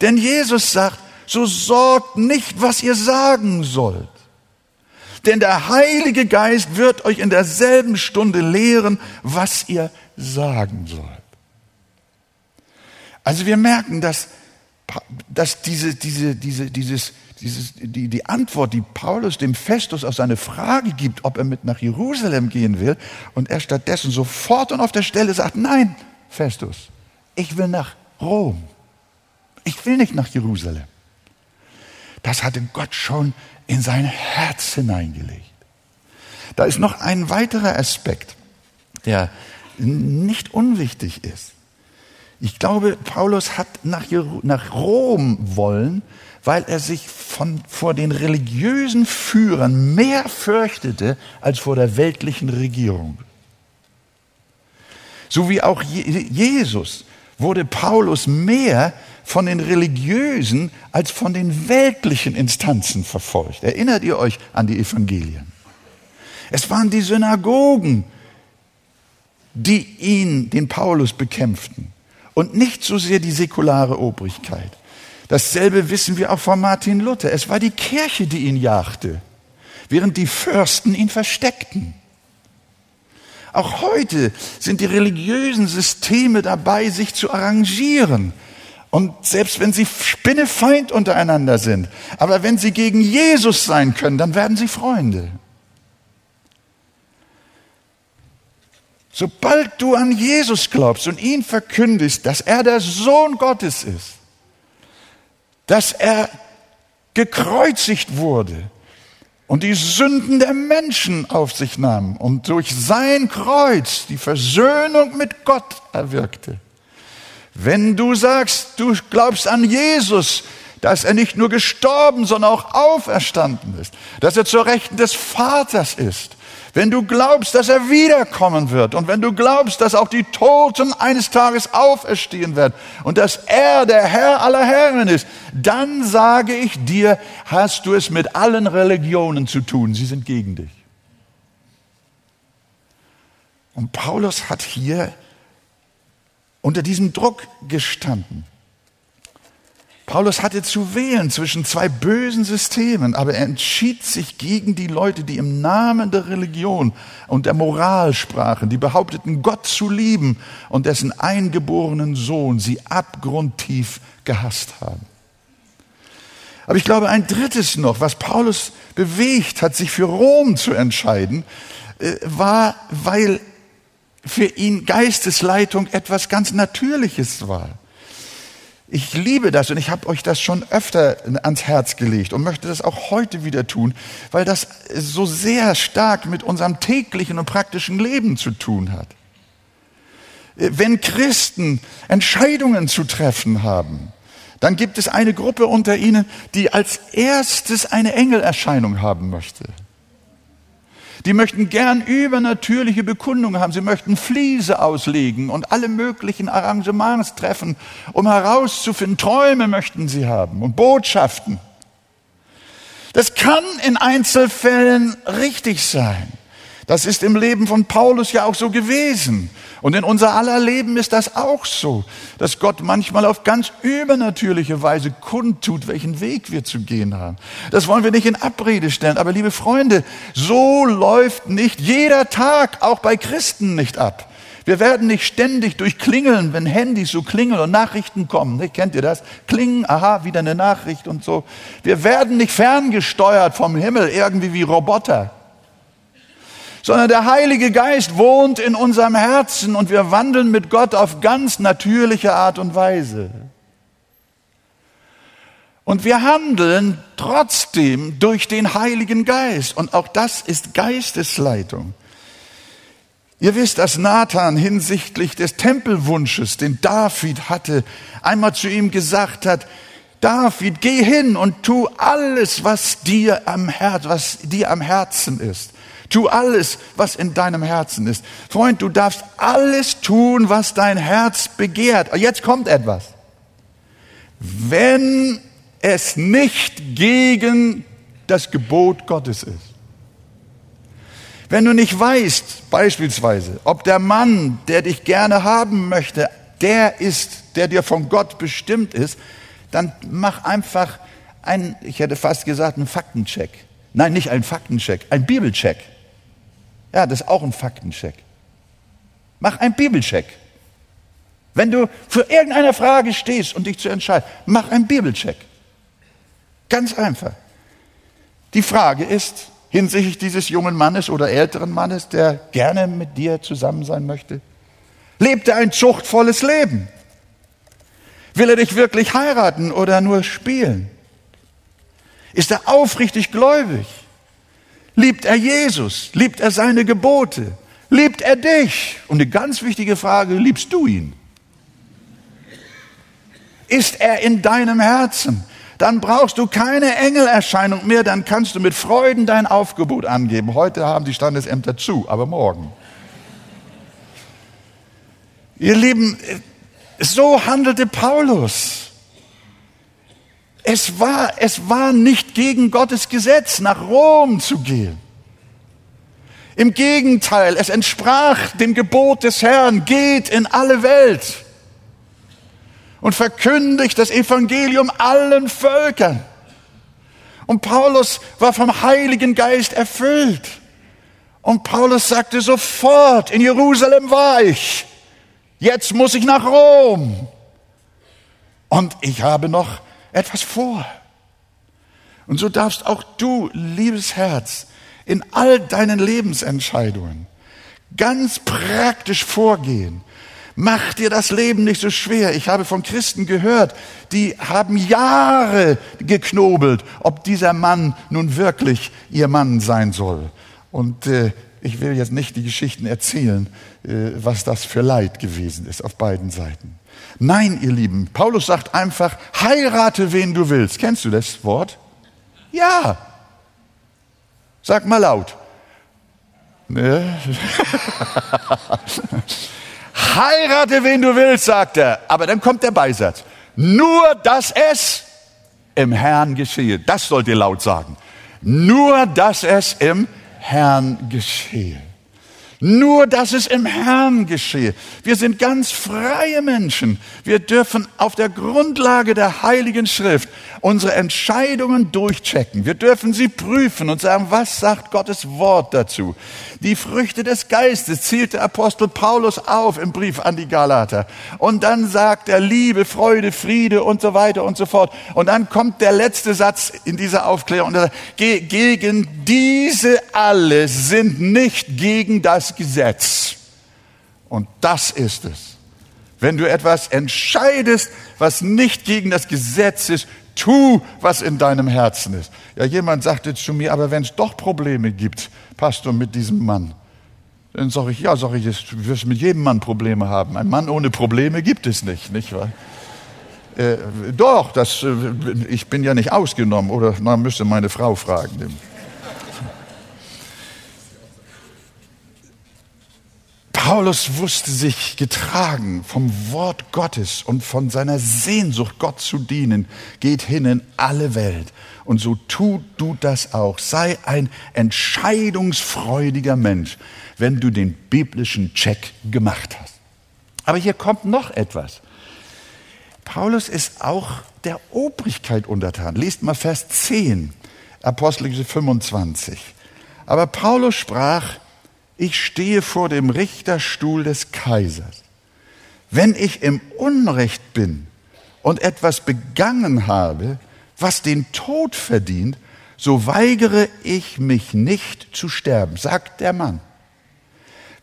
Denn Jesus sagt, so sorgt nicht, was ihr sagen sollt. Denn der Heilige Geist wird euch in derselben Stunde lehren, was ihr sagen sollt. Also wir merken, dass, dass diese, diese, diese, dieses, dieses, die, die Antwort, die Paulus dem Festus auf seine Frage gibt, ob er mit nach Jerusalem gehen will, und er stattdessen sofort und auf der Stelle sagt, nein, Festus, ich will nach Rom. Ich will nicht nach Jerusalem. Das hatte Gott schon in sein Herz hineingelegt. Da ist noch ein weiterer Aspekt, der nicht unwichtig ist. Ich glaube, Paulus hat nach, nach Rom wollen, weil er sich von, vor den religiösen Führern mehr fürchtete als vor der weltlichen Regierung. So wie auch Jesus wurde Paulus mehr von den religiösen als von den weltlichen Instanzen verfolgt. Erinnert ihr euch an die Evangelien? Es waren die Synagogen, die ihn, den Paulus, bekämpften und nicht so sehr die säkulare Obrigkeit. Dasselbe wissen wir auch von Martin Luther. Es war die Kirche, die ihn jagte, während die Fürsten ihn versteckten. Auch heute sind die religiösen Systeme dabei, sich zu arrangieren. Und selbst wenn sie Spinnefeind untereinander sind, aber wenn sie gegen Jesus sein können, dann werden sie Freunde. Sobald du an Jesus glaubst und ihn verkündigst, dass er der Sohn Gottes ist, dass er gekreuzigt wurde und die Sünden der Menschen auf sich nahm und durch sein Kreuz die Versöhnung mit Gott erwirkte, Wenn du sagst, du glaubst an Jesus, dass er nicht nur gestorben, sondern auch auferstanden ist, dass er zur Rechten des Vaters ist, wenn du glaubst, dass er wiederkommen wird und wenn du glaubst, dass auch die Toten eines Tages auferstehen werden und dass er der Herr aller Herren ist, dann sage ich dir, hast du es mit allen Religionen zu tun. Sie sind gegen dich. Und Paulus hat hier unter diesem Druck gestanden. Paulus hatte zu wählen zwischen zwei bösen Systemen, aber er entschied sich gegen die Leute, die im Namen der Religion und der Moral sprachen, die behaupteten, Gott zu lieben und dessen eingeborenen Sohn sie abgrundtief gehasst haben. Aber ich glaube, ein drittes noch, was Paulus bewegt hat, sich für Rom zu entscheiden, äh, war, weil für ihn Geistesleitung etwas ganz Natürliches war. Ich liebe das und ich habe euch das schon öfter ans Herz gelegt und möchte das auch heute wieder tun, weil das so sehr stark mit unserem täglichen und praktischen Leben zu tun hat. Wenn Christen Entscheidungen zu treffen haben, dann gibt es eine Gruppe unter ihnen, die als erstes eine Engelerscheinung haben möchte. Die möchten gern übernatürliche Bekundungen haben. Sie möchten Fliese auslegen und alle möglichen Arrangements treffen, um herauszufinden, Träume möchten sie haben und Botschaften. Das kann in Einzelfällen richtig sein. Das ist im Leben von Paulus ja auch so gewesen. Und in unser aller Leben ist das auch so, dass Gott manchmal auf ganz übernatürliche Weise kundtut, welchen Weg wir zu gehen haben. Das wollen wir nicht in Abrede stellen. Aber liebe Freunde, so läuft nicht jeder Tag, auch bei Christen nicht ab. Wir werden nicht ständig durchklingeln, wenn Handys so klingeln und Nachrichten kommen. Ne? Kennt ihr das? Klingen, aha, wieder eine Nachricht und so. Wir werden nicht ferngesteuert vom Himmel, irgendwie wie Roboter sondern der Heilige Geist wohnt in unserem Herzen und wir wandeln mit Gott auf ganz natürliche Art und Weise. Und wir handeln trotzdem durch den Heiligen Geist. Und auch das ist Geistesleitung. Ihr wisst, dass Nathan hinsichtlich des Tempelwunsches, den David hatte, einmal zu ihm gesagt hat, David, geh hin und tu alles, was dir am Herz, was dir am Herzen ist. Tu alles, was in deinem Herzen ist. Freund, du darfst alles tun, was dein Herz begehrt. Jetzt kommt etwas. Wenn es nicht gegen das Gebot Gottes ist. Wenn du nicht weißt, beispielsweise, ob der Mann, der dich gerne haben möchte, der ist, der dir von Gott bestimmt ist, dann mach einfach einen, ich hätte fast gesagt, einen Faktencheck. Nein, nicht einen Faktencheck, einen Bibelcheck. Ja, das ist auch ein Faktencheck. Mach einen Bibelcheck. Wenn du für irgendeine Frage stehst und dich zu entscheiden, mach einen Bibelcheck. Ganz einfach. Die Frage ist hinsichtlich dieses jungen Mannes oder älteren Mannes, der gerne mit dir zusammen sein möchte, lebt er ein zuchtvolles Leben? Will er dich wirklich heiraten oder nur spielen? Ist er aufrichtig gläubig? Liebt er Jesus? Liebt er seine Gebote? Liebt er dich? Und eine ganz wichtige Frage, liebst du ihn? Ist er in deinem Herzen? Dann brauchst du keine Engelerscheinung mehr, dann kannst du mit Freuden dein Aufgebot angeben. Heute haben die Standesämter zu, aber morgen. Ihr Lieben, so handelte Paulus. Es war, es war nicht gegen Gottes Gesetz, nach Rom zu gehen. Im Gegenteil, es entsprach dem Gebot des Herrn, geht in alle Welt und verkündigt das Evangelium allen Völkern. Und Paulus war vom Heiligen Geist erfüllt. Und Paulus sagte sofort, in Jerusalem war ich, jetzt muss ich nach Rom. Und ich habe noch etwas vor. Und so darfst auch du, liebes Herz, in all deinen Lebensentscheidungen ganz praktisch vorgehen. Mach dir das Leben nicht so schwer. Ich habe von Christen gehört, die haben Jahre geknobelt, ob dieser Mann nun wirklich ihr Mann sein soll. Und äh, ich will jetzt nicht die Geschichten erzählen, äh, was das für Leid gewesen ist auf beiden Seiten. Nein, ihr Lieben, Paulus sagt einfach, heirate wen du willst. Kennst du das Wort? Ja. Sag mal laut. Ne? heirate wen du willst, sagt er. Aber dann kommt der Beisatz. Nur, dass es im Herrn geschehe. Das sollt ihr laut sagen. Nur, dass es im Herrn geschehe. Nur, dass es im Herrn geschehe. Wir sind ganz freie Menschen. Wir dürfen auf der Grundlage der Heiligen Schrift unsere Entscheidungen durchchecken. Wir dürfen sie prüfen und sagen, was sagt Gottes Wort dazu? Die Früchte des Geistes zielt der Apostel Paulus auf im Brief an die Galater. Und dann sagt er Liebe, Freude, Friede und so weiter und so fort. Und dann kommt der letzte Satz in dieser Aufklärung. Gegen diese alle sind nicht gegen das Gesetz. Und das ist es. Wenn du etwas entscheidest, was nicht gegen das Gesetz ist, Tu, was in deinem Herzen ist. Ja, jemand sagte zu mir, aber wenn es doch Probleme gibt, Pastor, mit diesem Mann, dann sage ich, ja, sage ich, du wirst mit jedem Mann Probleme haben. Ein Mann ohne Probleme gibt es nicht, nicht wahr? Äh, doch, das, äh, ich bin ja nicht ausgenommen, oder man müsste meine Frau fragen. Paulus wusste sich getragen vom Wort Gottes und von seiner Sehnsucht, Gott zu dienen, geht hin in alle Welt. Und so tu du das auch. Sei ein entscheidungsfreudiger Mensch, wenn du den biblischen Check gemacht hast. Aber hier kommt noch etwas. Paulus ist auch der Obrigkeit untertan. Liest mal Vers 10, Apostelgeschichte 25. Aber Paulus sprach, ich stehe vor dem Richterstuhl des Kaisers. Wenn ich im Unrecht bin und etwas begangen habe, was den Tod verdient, so weigere ich mich nicht zu sterben, sagt der Mann.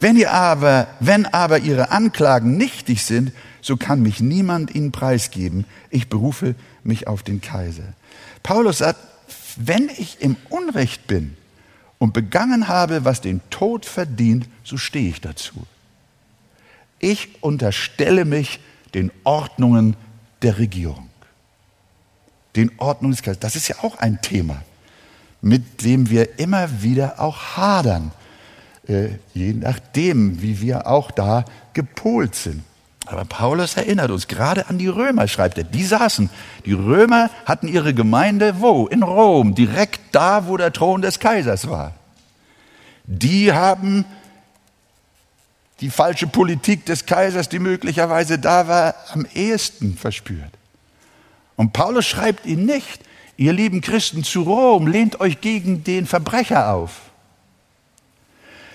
Wenn ihr aber, wenn aber ihre Anklagen nichtig sind, so kann mich niemand ihnen preisgeben. Ich berufe mich auf den Kaiser. Paulus sagt, wenn ich im Unrecht bin, und begangen habe, was den Tod verdient, so stehe ich dazu. Ich unterstelle mich den Ordnungen der Regierung. Den Ordnungen des Geistes. Das ist ja auch ein Thema, mit dem wir immer wieder auch hadern. Äh, je nachdem, wie wir auch da gepolt sind. Aber Paulus erinnert uns gerade an die Römer, schreibt er. Die saßen. Die Römer hatten ihre Gemeinde wo? In Rom, direkt da, wo der Thron des Kaisers war. Die haben die falsche Politik des Kaisers, die möglicherweise da war, am ehesten verspürt. Und Paulus schreibt ihnen nicht, ihr lieben Christen zu Rom, lehnt euch gegen den Verbrecher auf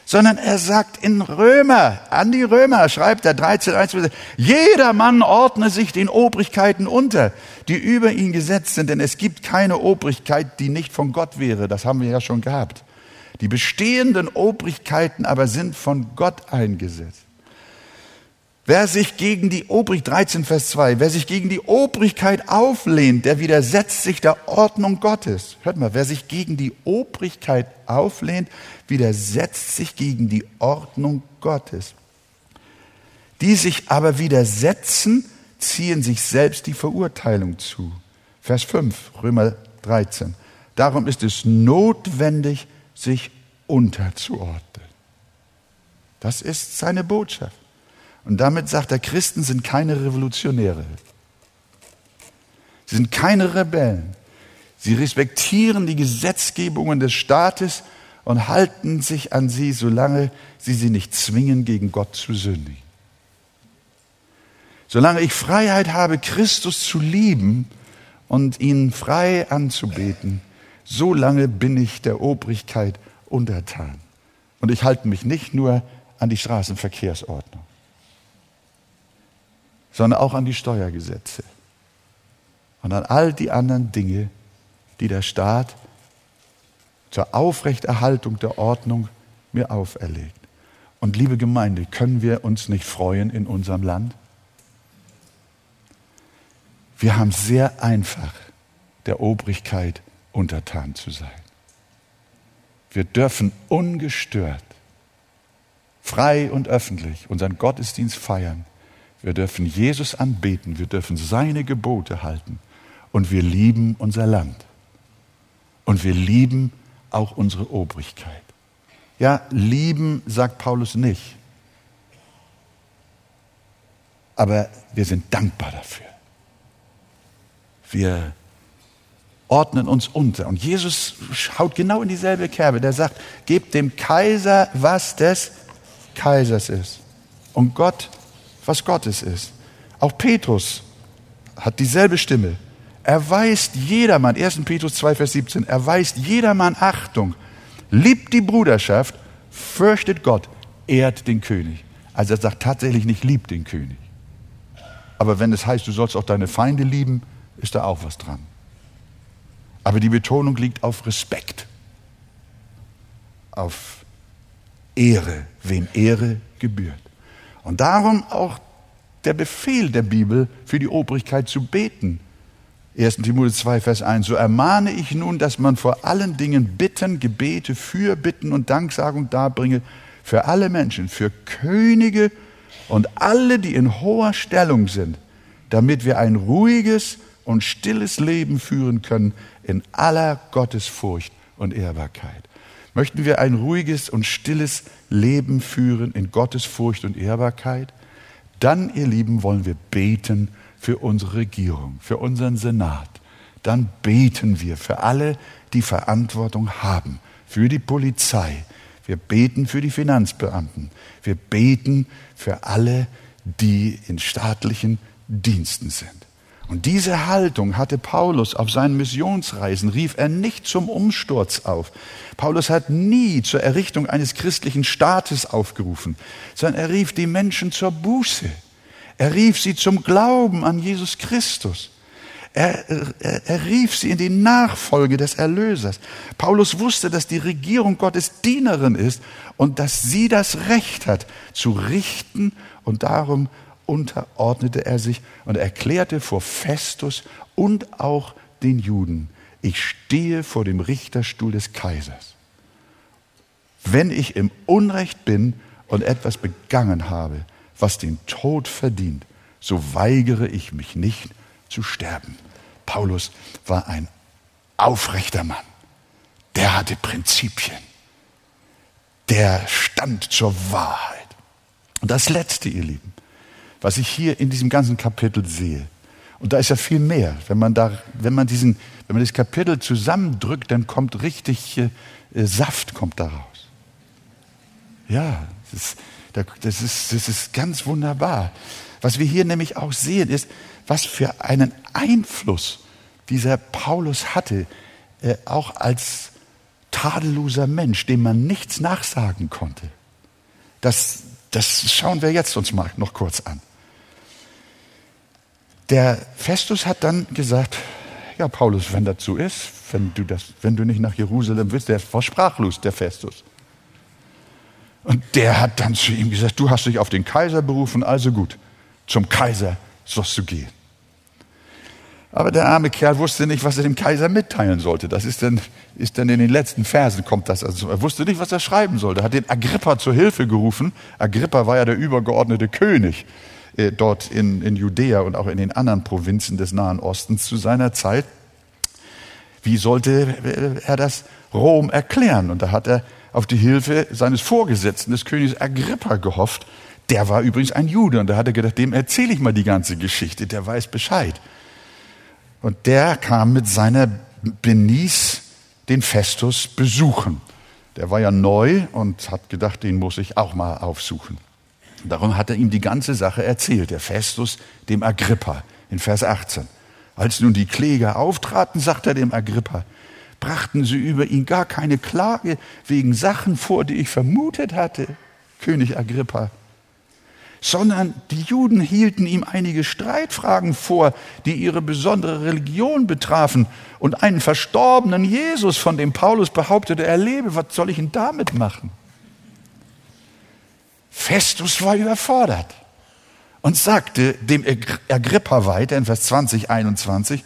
sondern er sagt in Römer, an die Römer schreibt er 13, 1, jeder Mann ordne sich den Obrigkeiten unter, die über ihn gesetzt sind, denn es gibt keine Obrigkeit, die nicht von Gott wäre. Das haben wir ja schon gehabt. Die bestehenden Obrigkeiten aber sind von Gott eingesetzt. Wer sich gegen die Obrigkeit, 13 Vers 2, wer sich gegen die Obrigkeit auflehnt, der widersetzt sich der Ordnung Gottes. Hört mal, wer sich gegen die Obrigkeit auflehnt, widersetzt sich gegen die Ordnung Gottes. Die sich aber widersetzen, ziehen sich selbst die Verurteilung zu. Vers 5, Römer 13. Darum ist es notwendig, sich unterzuordnen. Das ist seine Botschaft. Und damit sagt er, Christen sind keine Revolutionäre. Sie sind keine Rebellen. Sie respektieren die Gesetzgebungen des Staates und halten sich an sie, solange sie sie nicht zwingen, gegen Gott zu sündigen. Solange ich Freiheit habe, Christus zu lieben und ihn frei anzubeten, solange bin ich der Obrigkeit untertan. Und ich halte mich nicht nur an die Straßenverkehrsordnung sondern auch an die Steuergesetze und an all die anderen Dinge, die der Staat zur Aufrechterhaltung der Ordnung mir auferlegt. Und liebe Gemeinde, können wir uns nicht freuen in unserem Land? Wir haben sehr einfach der Obrigkeit untertan zu sein. Wir dürfen ungestört frei und öffentlich unseren Gottesdienst feiern. Wir dürfen Jesus anbeten, wir dürfen seine Gebote halten und wir lieben unser Land. Und wir lieben auch unsere Obrigkeit. Ja, lieben sagt Paulus nicht. Aber wir sind dankbar dafür. Wir ordnen uns unter. Und Jesus schaut genau in dieselbe Kerbe. Der sagt, gebt dem Kaiser, was des Kaisers ist. Und Gott, was Gottes ist. Auch Petrus hat dieselbe Stimme. Er weist jedermann, 1. Petrus 2, Vers 17, er weist jedermann Achtung, liebt die Bruderschaft, fürchtet Gott, ehrt den König. Also er sagt tatsächlich nicht, liebt den König. Aber wenn es heißt, du sollst auch deine Feinde lieben, ist da auch was dran. Aber die Betonung liegt auf Respekt, auf Ehre, wem Ehre gebührt. Und darum auch der Befehl der Bibel für die Obrigkeit zu beten. 1. Timotheus 2, Vers 1. So ermahne ich nun, dass man vor allen Dingen Bitten, Gebete, Fürbitten und Danksagung darbringe für alle Menschen, für Könige und alle, die in hoher Stellung sind, damit wir ein ruhiges und stilles Leben führen können in aller Gottesfurcht und Ehrbarkeit. Möchten wir ein ruhiges und stilles Leben führen in Gottesfurcht und Ehrbarkeit? Dann, ihr Lieben, wollen wir beten für unsere Regierung, für unseren Senat. Dann beten wir für alle, die Verantwortung haben, für die Polizei. Wir beten für die Finanzbeamten. Wir beten für alle, die in staatlichen Diensten sind. Und diese Haltung hatte Paulus auf seinen Missionsreisen, rief er nicht zum Umsturz auf. Paulus hat nie zur Errichtung eines christlichen Staates aufgerufen, sondern er rief die Menschen zur Buße. Er rief sie zum Glauben an Jesus Christus. Er, er, er, rief sie in die Nachfolge des Erlösers. Paulus wusste, dass die Regierung Gottes Dienerin ist und dass sie das Recht hat, zu richten und darum unterordnete er sich und erklärte vor Festus und auch den Juden, ich stehe vor dem Richterstuhl des Kaisers. Wenn ich im Unrecht bin und etwas begangen habe, was den Tod verdient, so weigere ich mich nicht zu sterben. Paulus war ein aufrechter Mann. Der hatte Prinzipien. Der stand zur Wahrheit. Und das Letzte, ihr Lieben, was ich hier in diesem ganzen Kapitel sehe. Und da ist ja viel mehr. Wenn man, da, wenn man, diesen, wenn man das Kapitel zusammendrückt, dann kommt richtig äh, Saft kommt daraus. Ja, das ist, das, ist, das ist ganz wunderbar. Was wir hier nämlich auch sehen, ist, was für einen Einfluss dieser Paulus hatte, äh, auch als tadelloser Mensch, dem man nichts nachsagen konnte. Das, das schauen wir jetzt uns mal noch kurz an. Der Festus hat dann gesagt, ja Paulus, wenn das so ist, wenn du, das, wenn du nicht nach Jerusalem willst, der war sprachlos, der Festus. Und der hat dann zu ihm gesagt, du hast dich auf den Kaiser berufen, also gut, zum Kaiser sollst du gehen. Aber der arme Kerl wusste nicht, was er dem Kaiser mitteilen sollte. Das ist dann, ist dann in den letzten Versen kommt das. Also er wusste nicht, was er schreiben sollte. Er hat den Agrippa zur Hilfe gerufen. Agrippa war ja der übergeordnete König. Äh, dort in, in Judäa und auch in den anderen Provinzen des Nahen Ostens zu seiner Zeit. Wie sollte äh, er das Rom erklären? Und da hat er auf die Hilfe seines Vorgesetzten, des Königs Agrippa, gehofft. Der war übrigens ein Jude und da hat er gedacht, dem erzähle ich mal die ganze Geschichte, der weiß Bescheid. Und der kam mit seiner Benice den Festus besuchen. Der war ja neu und hat gedacht, den muss ich auch mal aufsuchen. Darum hat er ihm die ganze Sache erzählt, der Festus dem Agrippa in Vers 18. Als nun die Kläger auftraten, sagt er dem Agrippa, brachten sie über ihn gar keine Klage wegen Sachen vor, die ich vermutet hatte, König Agrippa, sondern die Juden hielten ihm einige Streitfragen vor, die ihre besondere Religion betrafen und einen verstorbenen Jesus, von dem Paulus behauptete, er lebe. Was soll ich denn damit machen? Festus war überfordert und sagte dem Agrippa weiter in Vers 20, 21,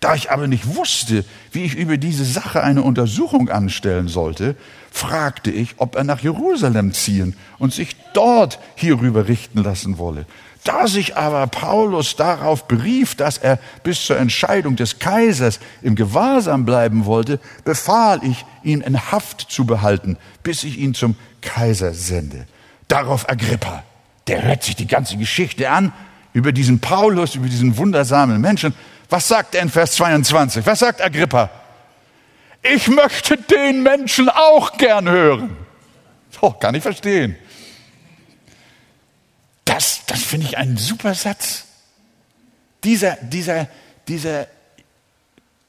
Da ich aber nicht wusste, wie ich über diese Sache eine Untersuchung anstellen sollte, fragte ich, ob er nach Jerusalem ziehen und sich dort hierüber richten lassen wolle. Da sich aber Paulus darauf berief, dass er bis zur Entscheidung des Kaisers im Gewahrsam bleiben wollte, befahl ich, ihn in Haft zu behalten, bis ich ihn zum Kaiser sende. Darauf Agrippa, der hört sich die ganze Geschichte an, über diesen Paulus, über diesen wundersamen Menschen. Was sagt er in Vers 22? Was sagt Agrippa? Ich möchte den Menschen auch gern hören. Oh, kann ich verstehen. Das, das finde ich einen super Satz. Dieser, dieser, dieser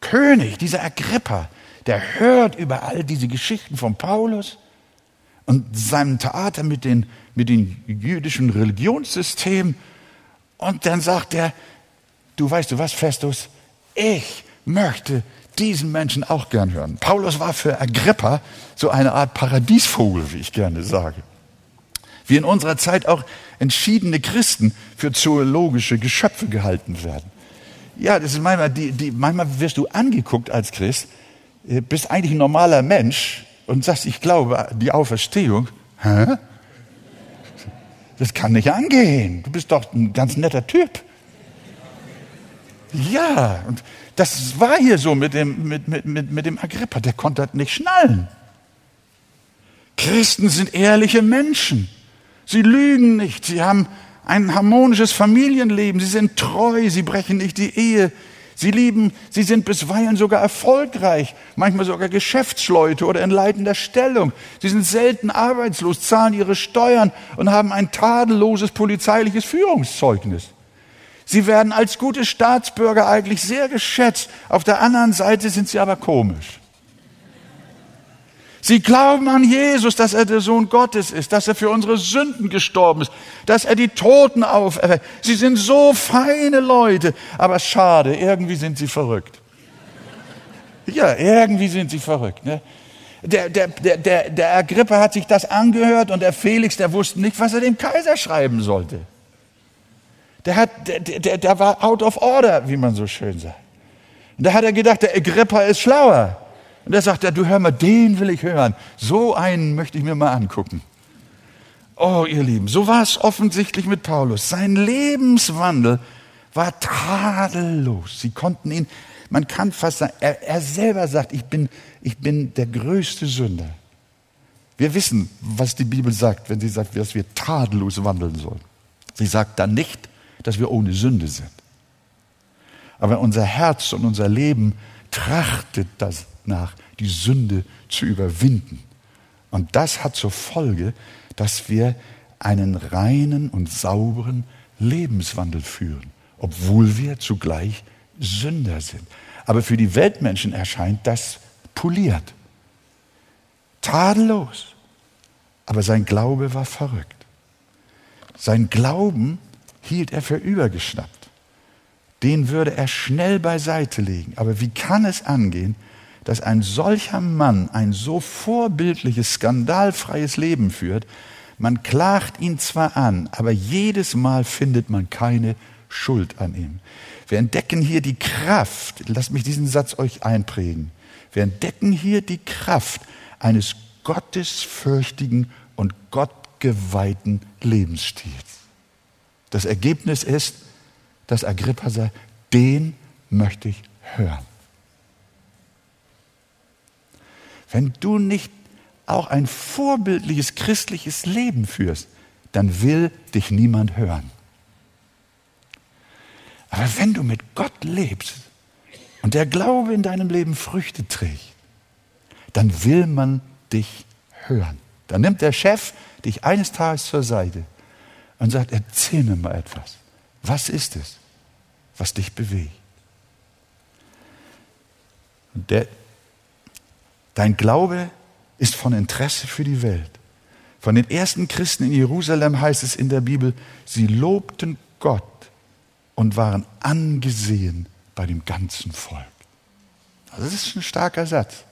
König, dieser Agrippa, der hört über all diese Geschichten von Paulus und seinem Theater mit den, mit den jüdischen Religionssystemen. Und dann sagt er, du weißt du was, Festus, ich möchte diesen Menschen auch gern hören. Paulus war für Agrippa so eine Art Paradiesvogel, wie ich gerne sage. Wie in unserer Zeit auch entschiedene Christen für zoologische Geschöpfe gehalten werden. Ja, das ist manchmal, die, die, manchmal wirst du angeguckt als Christ, äh, bist eigentlich ein normaler Mensch und sagst, ich glaube, die Auferstehung. Hä? Das kann nicht angehen. Du bist doch ein ganz netter Typ. Ja, und das war hier so mit dem, mit, mit, mit, mit dem Agrippa, der konnte das nicht schnallen. Christen sind ehrliche Menschen. Sie lügen nicht, sie haben ein harmonisches Familienleben, sie sind treu, sie brechen nicht die Ehe, sie lieben, sie sind bisweilen sogar erfolgreich, manchmal sogar Geschäftsleute oder in leitender Stellung. Sie sind selten arbeitslos, zahlen ihre Steuern und haben ein tadelloses polizeiliches Führungszeugnis. Sie werden als gute Staatsbürger eigentlich sehr geschätzt. Auf der anderen Seite sind sie aber komisch. Sie glauben an Jesus, dass er der Sohn Gottes ist, dass er für unsere Sünden gestorben ist, dass er die Toten auferweckt. Sie sind so feine Leute, aber schade, irgendwie sind sie verrückt. Ja, irgendwie sind sie verrückt. Ne? Der, der, der, der, Agrippa hat sich das angehört und der Felix, der wusste nicht, was er dem Kaiser schreiben sollte. Der, hat, der, der, der war out of order, wie man so schön sagt. Und da hat er gedacht, der Agrippa ist schlauer. Und er sagt er, du hör mal, den will ich hören. So einen möchte ich mir mal angucken. Oh, ihr Lieben, so war es offensichtlich mit Paulus. Sein Lebenswandel war tadellos. Sie konnten ihn, man kann fast sagen, er, er selber sagt, ich bin, ich bin der größte Sünder. Wir wissen, was die Bibel sagt, wenn sie sagt, dass wir tadellos wandeln sollen. Sie sagt dann nicht, dass wir ohne Sünde sind. Aber unser Herz und unser Leben trachtet das nach, die Sünde zu überwinden. Und das hat zur Folge, dass wir einen reinen und sauberen Lebenswandel führen, obwohl wir zugleich Sünder sind. Aber für die Weltmenschen erscheint das poliert, tadellos. Aber sein Glaube war verrückt. Sein Glauben hielt er für übergeschnappt. Den würde er schnell beiseite legen. Aber wie kann es angehen, dass ein solcher Mann ein so vorbildliches, skandalfreies Leben führt, man klagt ihn zwar an, aber jedes Mal findet man keine Schuld an ihm. Wir entdecken hier die Kraft, lasst mich diesen Satz euch einprägen. Wir entdecken hier die Kraft eines gottesfürchtigen und gottgeweihten Lebensstils. Das Ergebnis ist, dass Agrippa sagt, den möchte ich hören. Wenn du nicht auch ein vorbildliches christliches Leben führst, dann will dich niemand hören. Aber wenn du mit Gott lebst und der Glaube in deinem Leben Früchte trägt, dann will man dich hören. Dann nimmt der Chef dich eines Tages zur Seite und sagt, erzähl mir mal etwas. Was ist es, was dich bewegt? Und der, Dein Glaube ist von Interesse für die Welt. Von den ersten Christen in Jerusalem heißt es in der Bibel, sie lobten Gott und waren angesehen bei dem ganzen Volk. Also das ist ein starker Satz.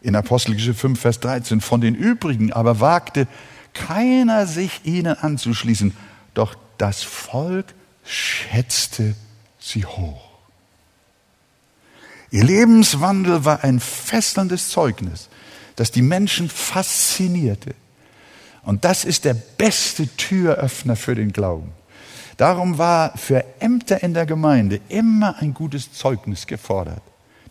In Apostelgeschichte 5, Vers 13, von den übrigen aber wagte keiner sich ihnen anzuschließen, doch das Volk schätzte sie hoch. Ihr Lebenswandel war ein fesselndes Zeugnis, das die Menschen faszinierte. Und das ist der beste Türöffner für den Glauben. Darum war für Ämter in der Gemeinde immer ein gutes Zeugnis gefordert.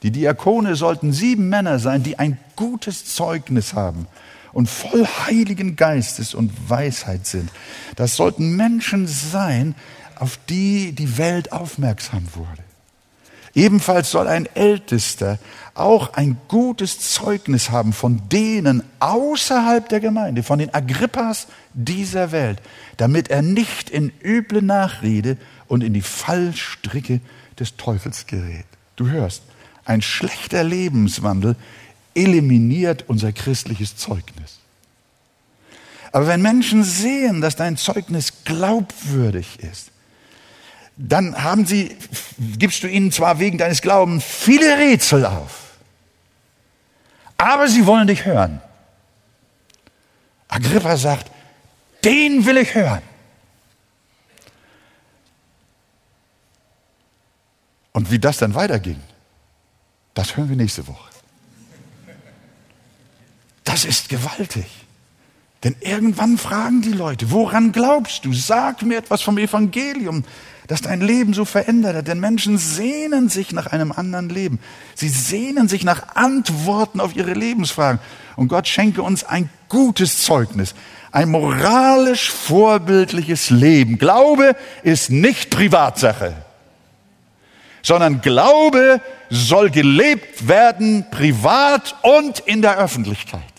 Die Diakone sollten sieben Männer sein, die ein gutes Zeugnis haben und voll Heiligen Geistes und Weisheit sind. Das sollten Menschen sein, auf die die Welt aufmerksam wurde. Ebenfalls soll ein Ältester auch ein gutes Zeugnis haben von denen außerhalb der Gemeinde, von den Agrippas dieser Welt, damit er nicht in üble Nachrede und in die Fallstricke des Teufels gerät. Du hörst, ein schlechter Lebenswandel eliminiert unser christliches Zeugnis. Aber wenn Menschen sehen, dass dein Zeugnis glaubwürdig ist, dann haben sie, gibst du ihnen zwar wegen deines Glaubens viele Rätsel auf, aber sie wollen dich hören. Agrippa sagt, den will ich hören. Und wie das dann weiterging, das hören wir nächste Woche. Das ist gewaltig. Denn irgendwann fragen die Leute, woran glaubst du? Sag mir etwas vom Evangelium, das dein Leben so verändert hat. Denn Menschen sehnen sich nach einem anderen Leben. Sie sehnen sich nach Antworten auf ihre Lebensfragen. Und Gott schenke uns ein gutes Zeugnis, ein moralisch vorbildliches Leben. Glaube ist nicht Privatsache, sondern Glaube soll gelebt werden, privat und in der Öffentlichkeit.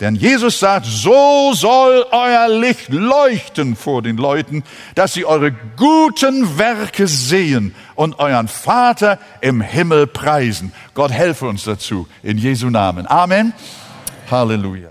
Denn Jesus sagt, so soll euer Licht leuchten vor den Leuten, dass sie eure guten Werke sehen und euren Vater im Himmel preisen. Gott helfe uns dazu, in Jesu Namen. Amen. Halleluja.